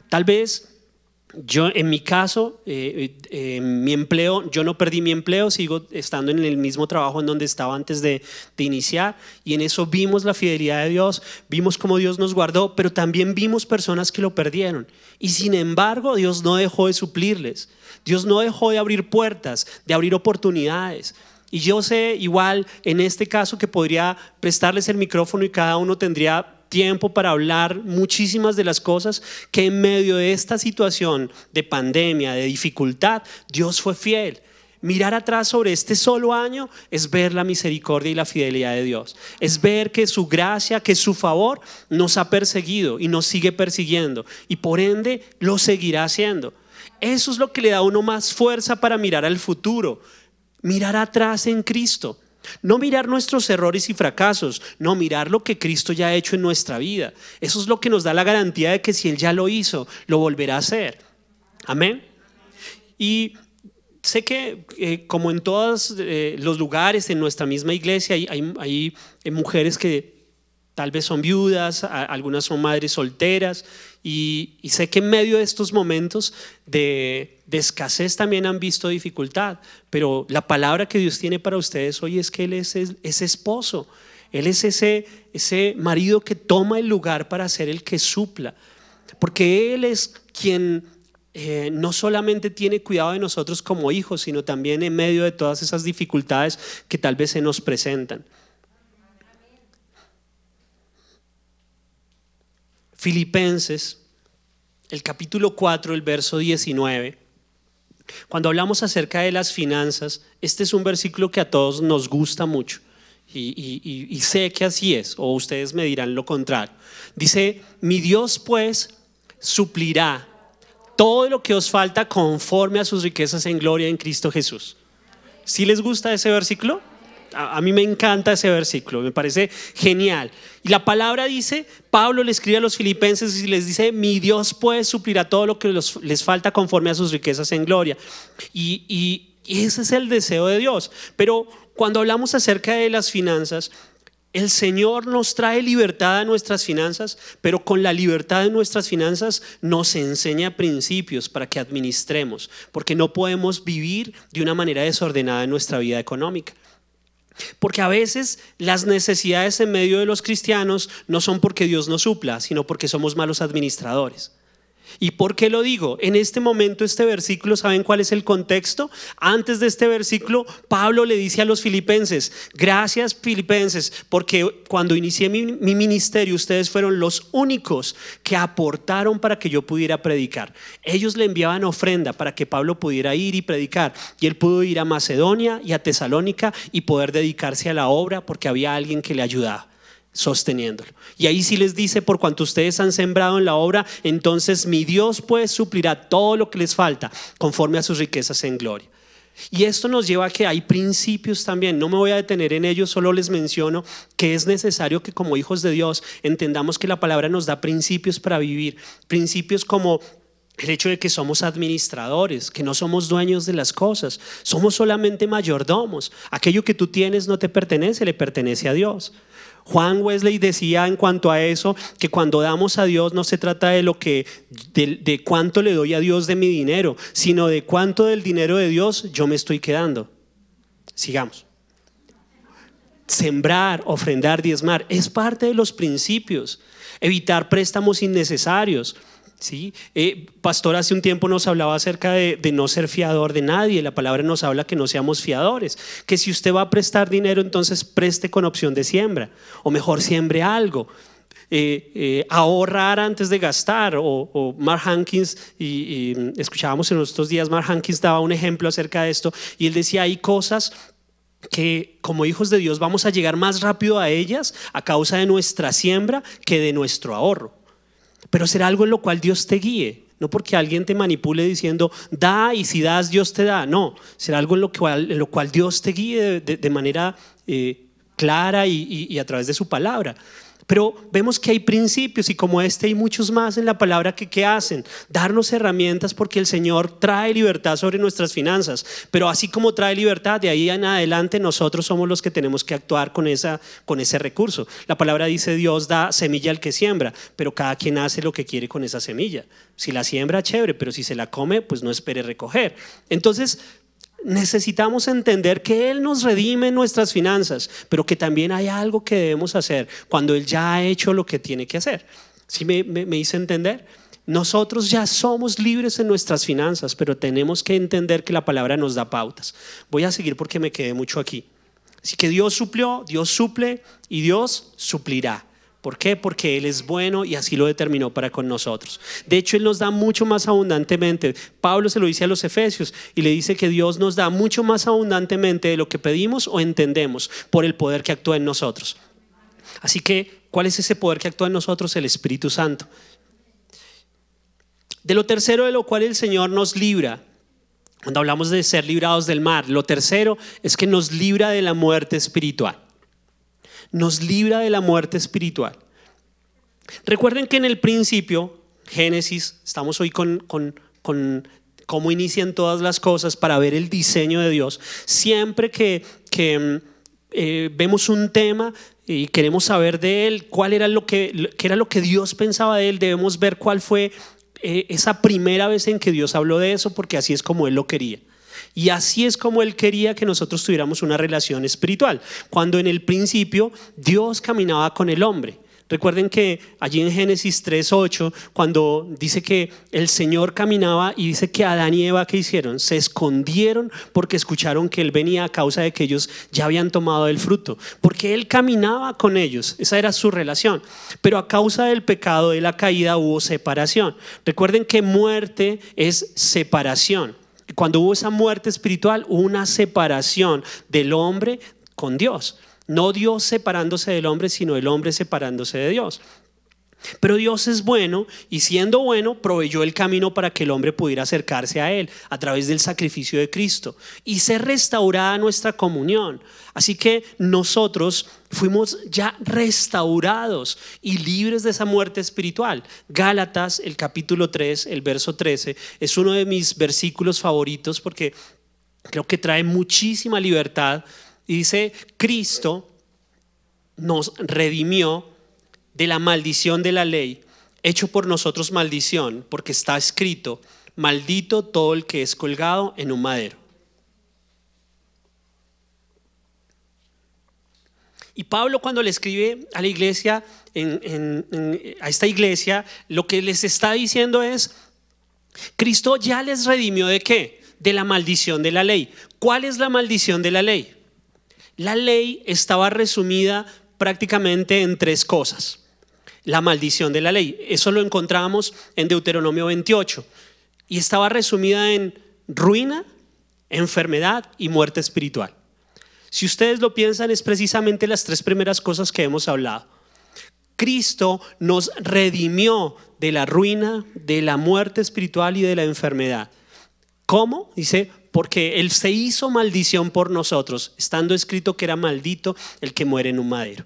Tal vez yo, en mi caso, eh, eh, mi empleo, yo no perdí mi empleo, sigo estando en el mismo trabajo en donde estaba antes de, de, iniciar y en eso vimos la fidelidad de Dios, vimos cómo Dios nos guardó, pero también vimos personas que lo perdieron. Y sin embargo, Dios no dejó de suplirles, Dios no dejó de abrir puertas, de abrir oportunidades. Y yo sé igual en este caso que podría prestarles el micrófono y cada uno tendría tiempo para hablar muchísimas de las cosas que en medio de esta situación de pandemia, de dificultad, Dios fue fiel. Mirar atrás sobre este solo año es ver la misericordia y la fidelidad de Dios. Es ver que su gracia, que su favor nos ha perseguido y nos sigue persiguiendo y por ende lo seguirá haciendo. Eso es lo que le da a uno más fuerza para mirar al futuro, mirar atrás en Cristo No mirar nuestros errores y fracasos, no mirar lo que Cristo ya ha hecho en nuestra vida. Eso es lo que nos da la garantía de que si Él ya lo hizo, lo volverá a hacer. Amén. Y sé que eh, como en todos eh, los lugares, en nuestra misma iglesia, hay, mujeres que tal vez son viudas, algunas son madres solteras, y, sé que en medio de estos momentos de, escasez también han visto dificultad, pero la palabra que Dios tiene para ustedes hoy es que Él es ese esposo, Él es ese, ese marido que toma el lugar para ser el que supla, porque Él es quien eh, no solamente tiene cuidado de nosotros como hijos, sino también en medio de todas esas dificultades que tal vez se nos presentan. Filipenses, el capítulo 4, el verso 19. Cuando hablamos acerca de las finanzas, este es un versículo que a todos nos gusta mucho. Y, sé que así es, o ustedes me dirán lo contrario. Dice, mi Dios pues suplirá todo lo que os falta conforme a sus riquezas en gloria en Cristo Jesús. ¿Sí les gusta ese versículo? A, mí me encanta ese versículo, me parece genial. Y la palabra dice, Pablo le escribe a los filipenses y les dice, mi Dios puede suplir a todo lo que les falta conforme a sus riquezas en gloria. Y, y ese es el deseo de Dios. Pero cuando hablamos acerca de las finanzas, el Señor nos trae libertad a nuestras finanzas, pero con la libertad de nuestras finanzas nos enseña principios para que administremos, porque no podemos vivir de una manera desordenada en nuestra vida económica. Porque a veces las necesidades en medio de los cristianos no son porque Dios nos supla, sino porque somos malos administradores. ¿Y por qué lo digo? En este momento, este versículo, ¿saben cuál es el contexto? Antes de este versículo, Pablo le dice a los filipenses, gracias filipenses, porque cuando inicié mi, ministerio, ustedes fueron los únicos que aportaron para que yo pudiera predicar. Ellos le enviaban ofrenda para que Pablo pudiera ir y predicar. Y él pudo ir a Macedonia y a Tesalónica y poder dedicarse a la obra porque había alguien que le ayudaba sosteniéndolo. Y ahí sí les dice, por cuanto ustedes han sembrado en la obra, entonces mi Dios pues suplirá todo lo que les falta conforme a sus riquezas en gloria. Y esto nos lleva a que hay principios también, no me voy a detener en ellos, solo les menciono que es necesario que como hijos de Dios entendamos que la palabra nos da principios para vivir, principios como el hecho de que somos administradores, que no somos dueños de las cosas, somos solamente mayordomos. Aquello que tú tienes no te pertenece, le pertenece a Dios. Juan Wesley decía en cuanto a eso que cuando damos a Dios no se trata de lo que de, cuánto le doy a Dios de mi dinero, sino de cuánto del dinero de Dios yo me estoy quedando. Sigamos. Sembrar, ofrendar, diezmar es parte de los principios. Evitar préstamos innecesarios. ¿Sí? Eh, pastor hace un tiempo nos hablaba acerca de, no ser fiador de nadie. La palabra nos habla que no seamos fiadores. Que si usted va a prestar dinero, entonces preste con opción de siembra. O mejor, siembre algo. Eh, eh, ahorrar antes de gastar. O, Mark Hankins, y, escuchábamos en estos días, Mark Hankins daba un ejemplo acerca de esto. Y él decía, hay cosas que como hijos de Dios vamos a llegar más rápido a ellas a causa de nuestra siembra que de nuestro ahorro. Pero será algo en lo cual Dios te guíe. No porque alguien te manipule diciendo, da y si das, Dios te da. No, será algo en lo cual, en lo cual Dios te guíe de, manera eh, clara y a través de su palabra. Pero vemos que hay principios y como este hay muchos más en la palabra que, ¿qué hacen, darnos herramientas porque el Señor trae libertad sobre nuestras finanzas. Pero así como trae libertad, de ahí en adelante nosotros somos los que tenemos que actuar con, esa, con ese recurso. La palabra dice Dios da semilla al que siembra, pero cada quien hace lo que quiere con esa semilla. Si la siembra, chévere, pero si se la come, pues no espere recoger. Entonces, necesitamos entender que Él nos redime nuestras finanzas, pero que también hay algo que debemos hacer cuando Él ya ha hecho lo que tiene que hacer. ¿Sí me, me, hice entender? Nosotros ya somos libres en nuestras finanzas, pero tenemos que entender que la palabra nos da pautas. Voy a seguir porque me quedé mucho aquí. Así que Dios suplió, Dios suple y Dios suplirá. ¿Por qué? Porque Él es bueno y así lo determinó para con nosotros. De hecho, Él nos da mucho más abundantemente. Pablo se lo dice a los Efesios y le dice que Dios nos da mucho más abundantemente de lo que pedimos o entendemos por el poder que actúa en nosotros. Así que, ¿cuál es ese poder que actúa en nosotros? El Espíritu Santo. De lo tercero de lo cual el Señor nos libra cuando hablamos de ser librados del mar. Lo tercero es que nos libra de la muerte espiritual. Nos libra de la muerte espiritual. Recuerden que en el principio, Génesis, estamos hoy con, con, con cómo inician todas las cosas para ver el diseño de Dios. Siempre que, que eh, vemos un tema y queremos saber de él, cuál era lo que, era lo que Dios pensaba de él, debemos ver cuál fue eh, esa primera vez en que Dios habló de eso, porque así es como él lo quería. Y así es como Él quería que nosotros tuviéramos una relación espiritual. Cuando en el principio Dios caminaba con el hombre. Recuerden que allí en Génesis 3.8, cuando dice que el Señor caminaba y dice que Adán y Eva, ¿qué hicieron? Se escondieron porque escucharon que Él venía a causa de que ellos ya habían tomado el fruto. Porque Él caminaba con ellos, esa era su relación. Pero a causa del pecado, de la caída, hubo separación. Recuerden que muerte es separación. Cuando hubo esa muerte espiritual, hubo una separación del hombre con Dios. No Dios separándose del hombre, sino el hombre separándose de Dios. Pero Dios es bueno y siendo bueno proveyó el camino para que el hombre pudiera acercarse a Él a través del sacrificio de Cristo y ser restaurada nuestra comunión. Así que nosotros fuimos ya restaurados y libres de esa muerte espiritual. Gálatas, el capítulo 3, el verso 13, es uno de mis versículos favoritos porque creo que trae muchísima libertad y dice, Cristo nos redimió de la maldición de la ley, hecho por nosotros maldición, porque está escrito, maldito todo el que es colgado en un madero. Y Pablo cuando le escribe a la iglesia, a esta iglesia, lo que les está diciendo es, Cristo ya les redimió de qué? De la maldición de la ley. ¿Cuál es la maldición de la ley? La ley estaba resumida prácticamente en tres cosas. La maldición de la ley, eso lo encontramos en Deuteronomio 28, y estaba resumida en ruina, enfermedad y muerte espiritual. Si ustedes lo piensan, es precisamente las tres primeras cosas que hemos hablado. Cristo nos redimió de la ruina, de la muerte espiritual y de la enfermedad. ¿Cómo? Dice, porque Él se hizo maldición por nosotros, estando escrito que era maldito el que muere en un madero.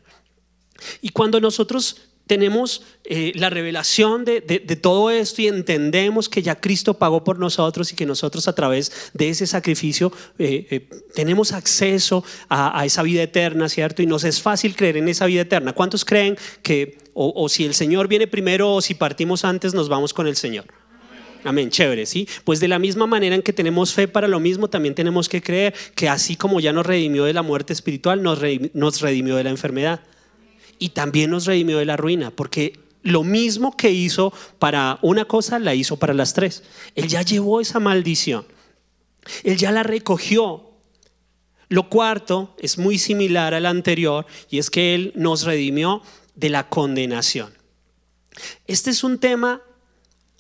Y cuando nosotros tenemos eh, la revelación de, todo esto y entendemos que ya Cristo pagó por nosotros y que nosotros a través de ese sacrificio eh, eh, tenemos acceso a, esa vida eterna, ¿cierto? Y nos es fácil creer en esa vida eterna. ¿Cuántos creen que o si el Señor viene primero o si partimos antes nos vamos con el Señor? Amén, chévere, ¿sí? Pues de la misma manera en que tenemos fe para lo mismo, también tenemos que creer que así como ya nos redimió de la muerte espiritual, nos, redimió de la enfermedad. Y también nos redimió de la ruina, porque lo mismo que hizo para una cosa, la hizo para las tres. Él ya llevó esa maldición. Él ya la recogió. Lo cuarto es muy similar al anterior y es que Él nos redimió de la condenación. Este es un tema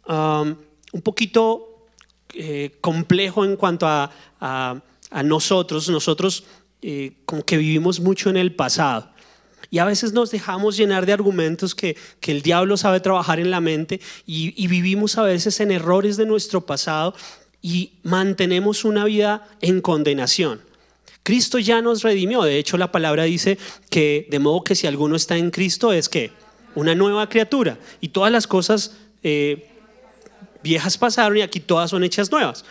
um, un poquito eh, complejo en cuanto a, nosotros. Nosotros eh, como que vivimos mucho en el pasado. Y a veces nos dejamos llenar de argumentos que, el diablo sabe trabajar en la mente y, y, vivimos a veces en errores de nuestro pasado y mantenemos una vida en condenación. Cristo ya nos redimió. De hecho, la palabra dice que de modo que si alguno está en Cristo es que una nueva criatura y todas las cosas eh, viejas pasaron y aquí todas son hechas nuevas.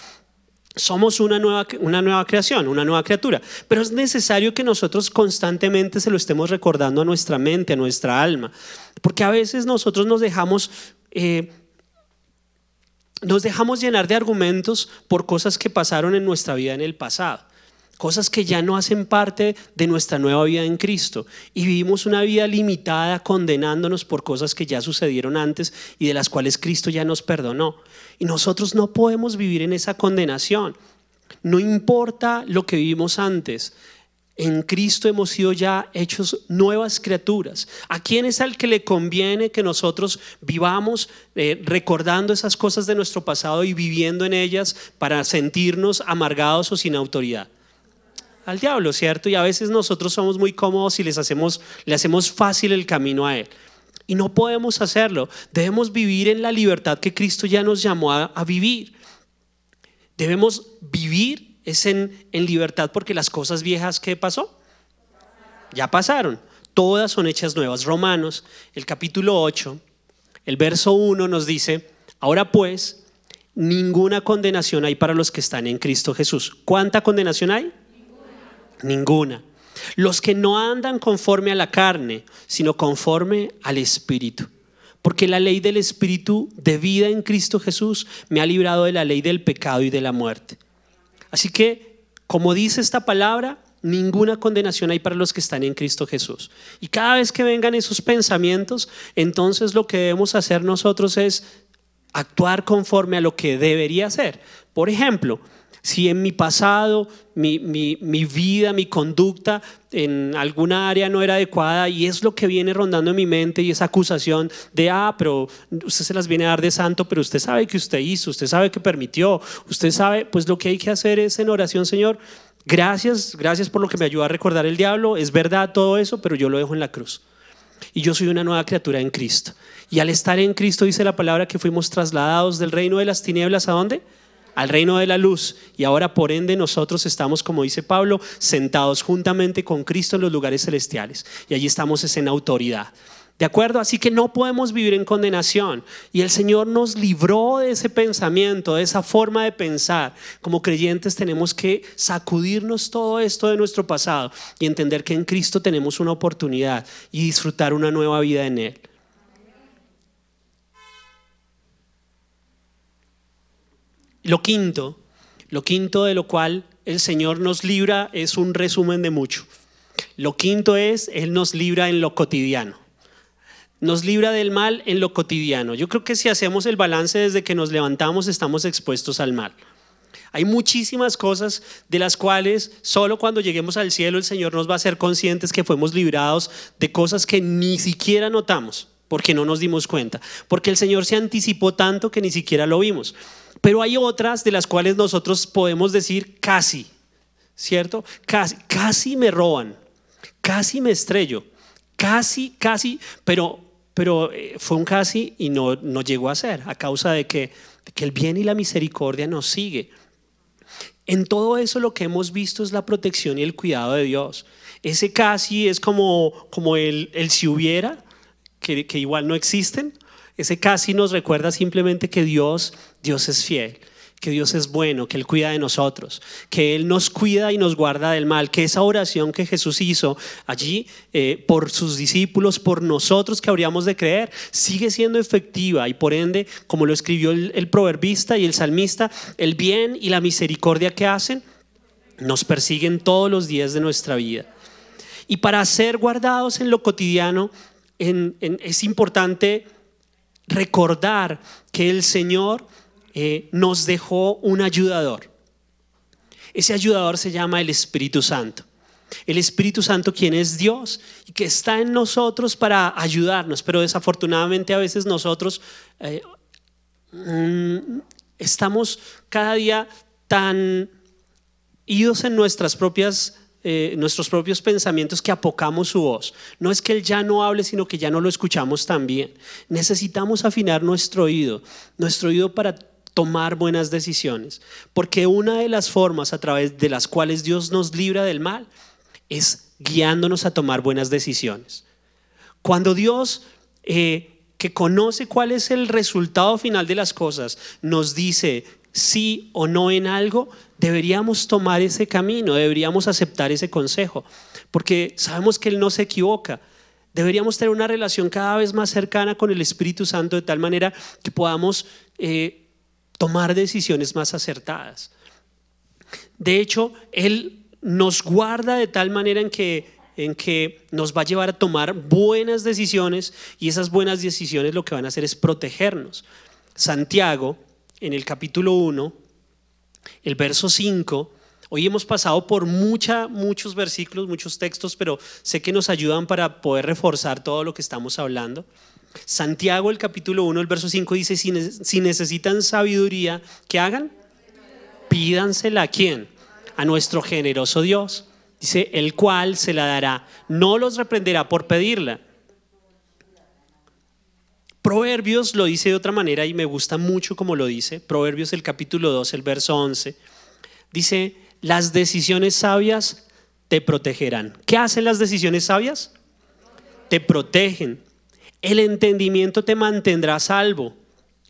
Somos una nueva, una nueva creación, una nueva criatura. Pero es necesario que nosotros constantemente se lo estemos recordando a nuestra mente, a nuestra alma. Porque a veces nosotros nos dejamos... Eh, nos dejamos llenar de argumentos por cosas que pasaron en nuestra vida en el pasado cosas que ya no hacen parte de nuestra nueva vida en Cristo. Y vivimos una vida limitada condenándonos por cosas que ya sucedieron antes y de las cuales Cristo ya nos perdonó. Y nosotros no podemos vivir en esa condenación. No importa lo que vivimos antes. En Cristo hemos sido ya hechos nuevas criaturas. ¿A quién es al que le conviene que nosotros vivamos eh, recordando esas cosas de nuestro pasado y viviendo en ellas para sentirnos amargados o sin autoridad? Al diablo, ¿cierto? Y a veces nosotros somos muy cómodos y les hacemos, le hacemos fácil el camino a él. Y no podemos hacerlo. Debemos vivir en la libertad que Cristo ya nos llamó a, vivir. Debemos vivir es en, en libertad porque las cosas viejas, ¿qué pasó? Ya pasaron. Todas son hechas nuevas. Romanos, el capítulo 8, el verso 1 nos dice, ahora pues, ninguna condenación hay para los que están en Cristo Jesús. ¿Cuánta condenación hay? Ninguna. Los que no andan conforme a la carne, sino conforme al Espíritu. Porque la ley del Espíritu de vida en Cristo Jesús me ha librado de la ley del pecado y de la muerte. Así que, como dice esta palabra, ninguna condenación hay para los que están en Cristo Jesús. Y cada vez que vengan esos pensamientos, entonces lo que debemos hacer nosotros es actuar conforme a lo que debería ser. Por ejemplo, si en mi pasado, mi, vida, mi conducta en alguna área no era adecuada y es lo que viene rondando en mi mente y esa acusación de, ah, pero usted se las viene a dar de santo, pero usted sabe que usted hizo, usted sabe que permitió, usted sabe, pues lo que hay que hacer es en oración, Señor, gracias, gracias por lo que me ayuda a recordar el diablo, es verdad todo eso, pero yo lo dejo en la cruz. Y yo soy una nueva criatura en Cristo. Y al estar en Cristo dice la palabra que fuimos trasladados del reino de las tinieblas a dónde? Al reino de la luz. Y ahora por ende nosotros estamos, como dice Pablo, sentados juntamente con Cristo en los lugares celestiales. Y allí estamos es en autoridad. ¿De acuerdo? Así que no podemos vivir en condenación. Y el Señor nos libró de ese pensamiento, de esa forma de pensar. Como creyentes tenemos que sacudirnos todo esto de nuestro pasado y entender que en Cristo tenemos una oportunidad y disfrutar una nueva vida en Él. Lo quinto, lo quinto de lo cual el Señor nos libra es un resumen de mucho. Lo quinto es, Él nos libra en lo cotidiano. Nos libra del mal en lo cotidiano. Yo creo que si hacemos el balance desde que nos levantamos estamos expuestos al mal. Hay muchísimas cosas de las cuales solo cuando lleguemos al cielo el Señor nos va a hacer conscientes que fuimos librados de cosas que ni siquiera notamos porque no nos dimos cuenta, porque el Señor se anticipó tanto que ni siquiera lo vimos. Pero hay otras de las cuales nosotros podemos decir casi, ¿cierto? Casi, casi me roban, casi me estrello, casi, casi, pero, pero eh, fue un casi y no, no llegó a ser a causa de que, que el bien y la misericordia nos sigue. En todo eso lo que hemos visto es la protección y el cuidado de Dios. Ese casi es como, como el, el si hubiera, que, que igual no existen, ese casi nos recuerda simplemente que Dios, Dios es fiel, que Dios es bueno, que Él cuida de nosotros, que Él nos cuida y nos guarda del mal, que esa oración que Jesús hizo allí eh, por sus discípulos, por nosotros que habríamos de creer, sigue siendo efectiva y por ende, como lo escribió el, el proverbista y el salmista, el bien y la misericordia que hacen nos persiguen todos los días de nuestra vida. Y para ser guardados en lo cotidiano, es importante recordar que el Señor eh, nos dejó un ayudador. Ese ayudador se llama el Espíritu Santo. El Espíritu Santo, quien es Dios y que está en nosotros para ayudarnos, pero desafortunadamente a veces nosotros eh, mm, estamos cada día tan idos en nuestras propias eh, nuestros propios pensamientos que apocamos su voz. No es que Él ya no hable, sino que ya no lo escuchamos también. Necesitamos afinar nuestro oído, nuestro oído para tomar buenas decisiones. Porque una de las formas a través de las cuales Dios nos libra del mal es guiándonos a tomar buenas decisiones. Cuando Dios, eh, que conoce cuál es el resultado final de las cosas, nos dice sí o no en algo, deberíamos tomar ese camino, deberíamos aceptar ese consejo, porque sabemos que Él no se equivoca. Deberíamos tener una relación cada vez más cercana con el Espíritu Santo de tal manera que podamos eh, tomar decisiones más acertadas. De hecho, Él nos guarda de tal manera en que, en que nos va a llevar a tomar buenas decisiones y esas buenas decisiones lo que van a hacer es protegernos. Santiago en el capítulo 1, el verso 5. Hoy hemos pasado por mucha, muchos versículos, muchos textos, pero sé que nos ayudan para poder reforzar todo lo que estamos hablando. Santiago, el capítulo 1, el verso 5 dice, si necesitan sabiduría, ¿qué hagan? Pídansela a quién? A nuestro generoso Dios. Dice, el cual se la dará. No los reprenderá por pedirla Proverbios lo dice de otra manera y me gusta mucho como lo dice. Proverbios el capítulo 2, el verso 11. Dice, las decisiones sabias te protegerán. ¿Qué hacen las decisiones sabias? Te protegen. El entendimiento te mantendrá salvo.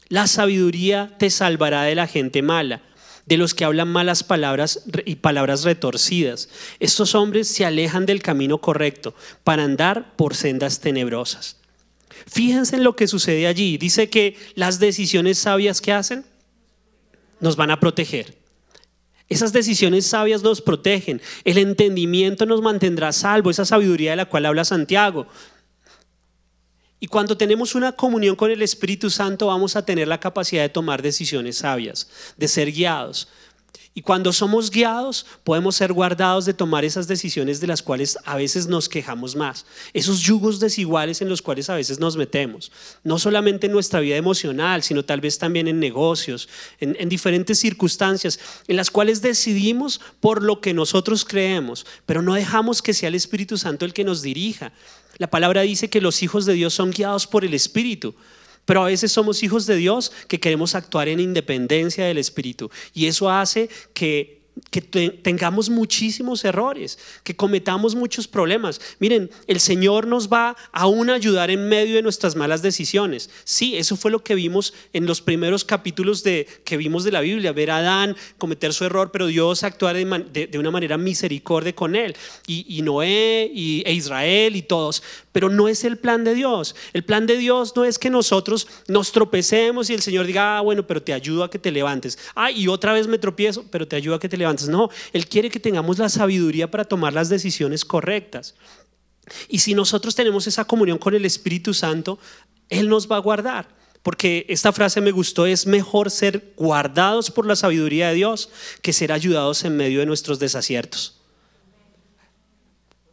La sabiduría te salvará de la gente mala, de los que hablan malas palabras y palabras retorcidas. Estos hombres se alejan del camino correcto para andar por sendas tenebrosas. Fíjense en lo que sucede allí. Dice que las decisiones sabias que hacen nos van a proteger. Esas decisiones sabias nos protegen. El entendimiento nos mantendrá salvo, esa sabiduría de la cual habla Santiago. Y cuando tenemos una comunión con el Espíritu Santo vamos a tener la capacidad de tomar decisiones sabias, de ser guiados. Y cuando somos guiados, podemos ser guardados de tomar esas decisiones de las cuales a veces nos quejamos más. Esos yugos desiguales en los cuales a veces nos metemos. No solamente en nuestra vida emocional, sino tal vez también en negocios, en, en diferentes circunstancias, en las cuales decidimos por lo que nosotros creemos, pero no dejamos que sea el Espíritu Santo el que nos dirija. La palabra dice que los hijos de Dios son guiados por el Espíritu. Pero a veces somos hijos de Dios que queremos actuar en independencia del Espíritu. Y eso hace que tengamos muchísimos errores, que cometamos muchos problemas. Miren, el Señor nos va aún a ayudar en medio de nuestras malas decisiones. Sí, eso fue lo que vimos en los primeros capítulos de, que vimos de la Biblia, ver a Adán cometer su error, pero Dios actuar de, una manera misericordia con él, y, Noé y, e Israel y todos. Pero no es el plan de Dios. El plan de Dios no es que nosotros nos tropecemos y el Señor diga, ah, bueno, pero te ayudo a que te levantes. Ah, y otra vez me tropiezo, pero te ayudo a que te levantes no, Él quiere que tengamos la sabiduría para tomar las decisiones correctas. Y si nosotros tenemos esa comunión con el Espíritu Santo, Él nos va a guardar. Porque esta frase me gustó, es mejor ser guardados por la sabiduría de Dios que ser ayudados en medio de nuestros desaciertos.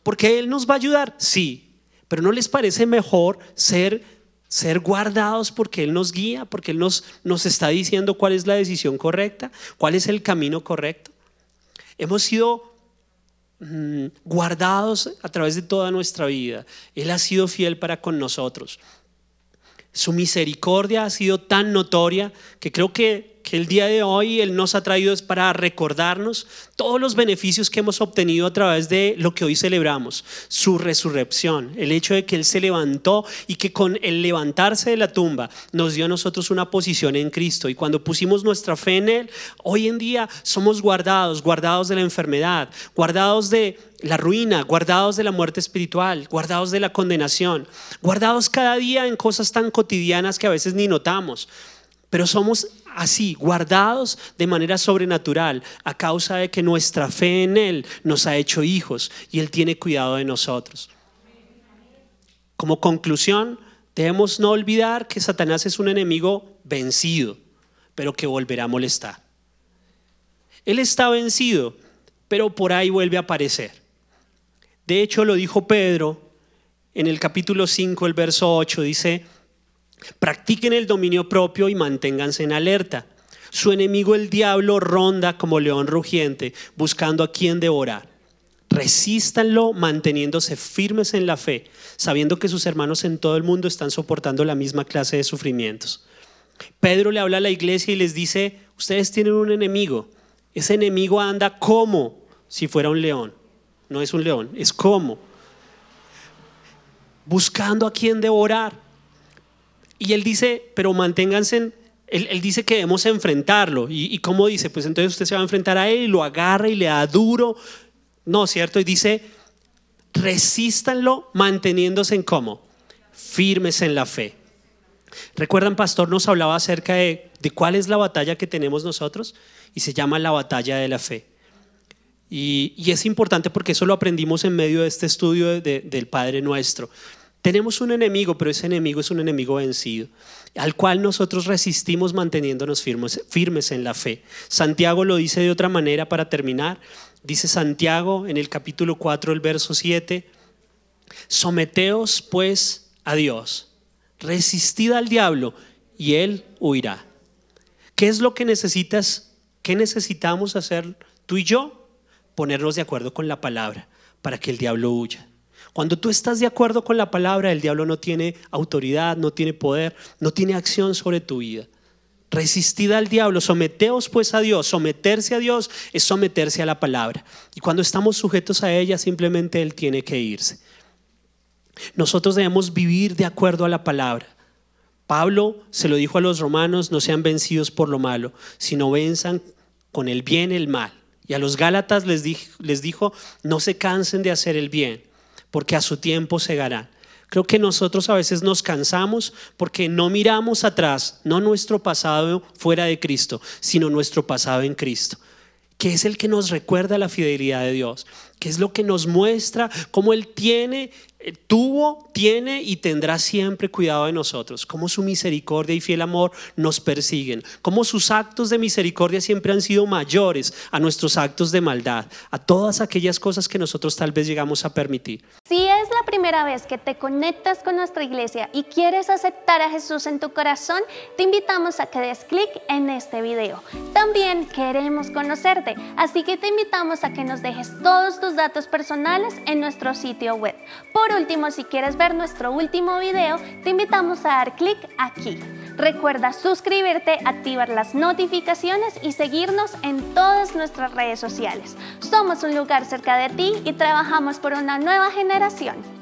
Porque Él nos va a ayudar, sí, pero ¿no les parece mejor ser, ser guardados porque Él nos guía, porque Él nos, nos está diciendo cuál es la decisión correcta, cuál es el camino correcto? Hemos sido mm, guardados a través de toda nuestra vida. Él ha sido fiel para con nosotros. Su misericordia ha sido tan notoria que creo que que el día de hoy Él nos ha traído es para recordarnos todos los beneficios que hemos obtenido a través de lo que hoy celebramos, su resurrección, el hecho de que Él se levantó y que con el levantarse de la tumba nos dio a nosotros una posición en Cristo. Y cuando pusimos nuestra fe en Él, hoy en día somos guardados, guardados de la enfermedad, guardados de la ruina, guardados de la muerte espiritual, guardados de la condenación, guardados cada día en cosas tan cotidianas que a veces ni notamos. Pero somos así, guardados de manera sobrenatural a causa de que nuestra fe en Él nos ha hecho hijos y Él tiene cuidado de nosotros. Como conclusión, debemos no olvidar que Satanás es un enemigo vencido, pero que volverá a molestar. Él está vencido, pero por ahí vuelve a aparecer. De hecho, lo dijo Pedro en el capítulo 5, el verso 8, dice, Practiquen el dominio propio y manténganse en alerta. Su enemigo el diablo ronda como león rugiente, buscando a quien devorar. Resístanlo manteniéndose firmes en la fe, sabiendo que sus hermanos en todo el mundo están soportando la misma clase de sufrimientos. Pedro le habla a la iglesia y les dice, ustedes tienen un enemigo. Ese enemigo anda como si fuera un león. No es un león, es como. Buscando a quien devorar. Y él dice, pero manténganse, él, dice que debemos enfrentarlo. ¿Y, cómo dice? Pues entonces usted se va a enfrentar a él y lo agarra y le da duro. No, ¿cierto? Y dice, resístanlo manteniéndose en cómo? Firmes en la fe. ¿Recuerdan, pastor? Nos hablaba acerca de, cuál es la batalla que tenemos nosotros y se llama la batalla de la fe. Y, es importante porque eso lo aprendimos en medio de este estudio del Padre Nuestro. Tenemos un enemigo, pero ese enemigo es un enemigo vencido, al cual nosotros resistimos manteniéndonos firmes, en la fe. Santiago lo dice de otra manera para terminar. Dice Santiago en el capítulo 4, el verso 7, someteos pues a Dios, resistid al diablo y él huirá. ¿Qué es lo que necesitas? ¿Qué necesitamos hacer tú y yo? Ponernos de acuerdo con la palabra para que el diablo huya. Cuando tú estás de acuerdo con la palabra, el diablo no tiene autoridad, no tiene poder, no tiene acción sobre tu vida. Resistid al diablo, someteos pues a Dios. Someterse a Dios es someterse a la palabra. Y cuando estamos sujetos a ella, simplemente Él tiene que irse. Nosotros debemos vivir de acuerdo a la palabra. Pablo se lo dijo a los romanos, no sean vencidos por lo malo, sino venzan con el bien el mal. Y a los Gálatas les dijo, les dijo no se cansen de hacer el bien, porque a su tiempo segarán. Creo que nosotros a veces nos cansamos porque no miramos atrás, no nuestro pasado fuera de Cristo, sino nuestro pasado en Cristo, que es el que nos recuerda la fidelidad de Dios, que es lo que nos muestra cómo Él tiene tuvo, tiene y tendrá siempre cuidado de nosotros, cómo su misericordia y fiel amor nos persiguen, cómo sus actos de misericordia siempre han sido mayores a nuestros actos de maldad, a todas aquellas cosas que nosotros tal vez llegamos a permitir. Si es la primera vez que te conectas con nuestra iglesia y quieres aceptar a Jesús en tu corazón, te invitamos a que des clic en este video. También queremos conocerte, así que te invitamos a que nos dejes todos tus datos personales en nuestro sitio web. Por último, si quieres ver nuestro último video, te invitamos a dar clic aquí. Recuerda suscribirte, activar las notificaciones y seguirnos en todas nuestras redes sociales. Somos un lugar cerca de ti y trabajamos por una nueva generación.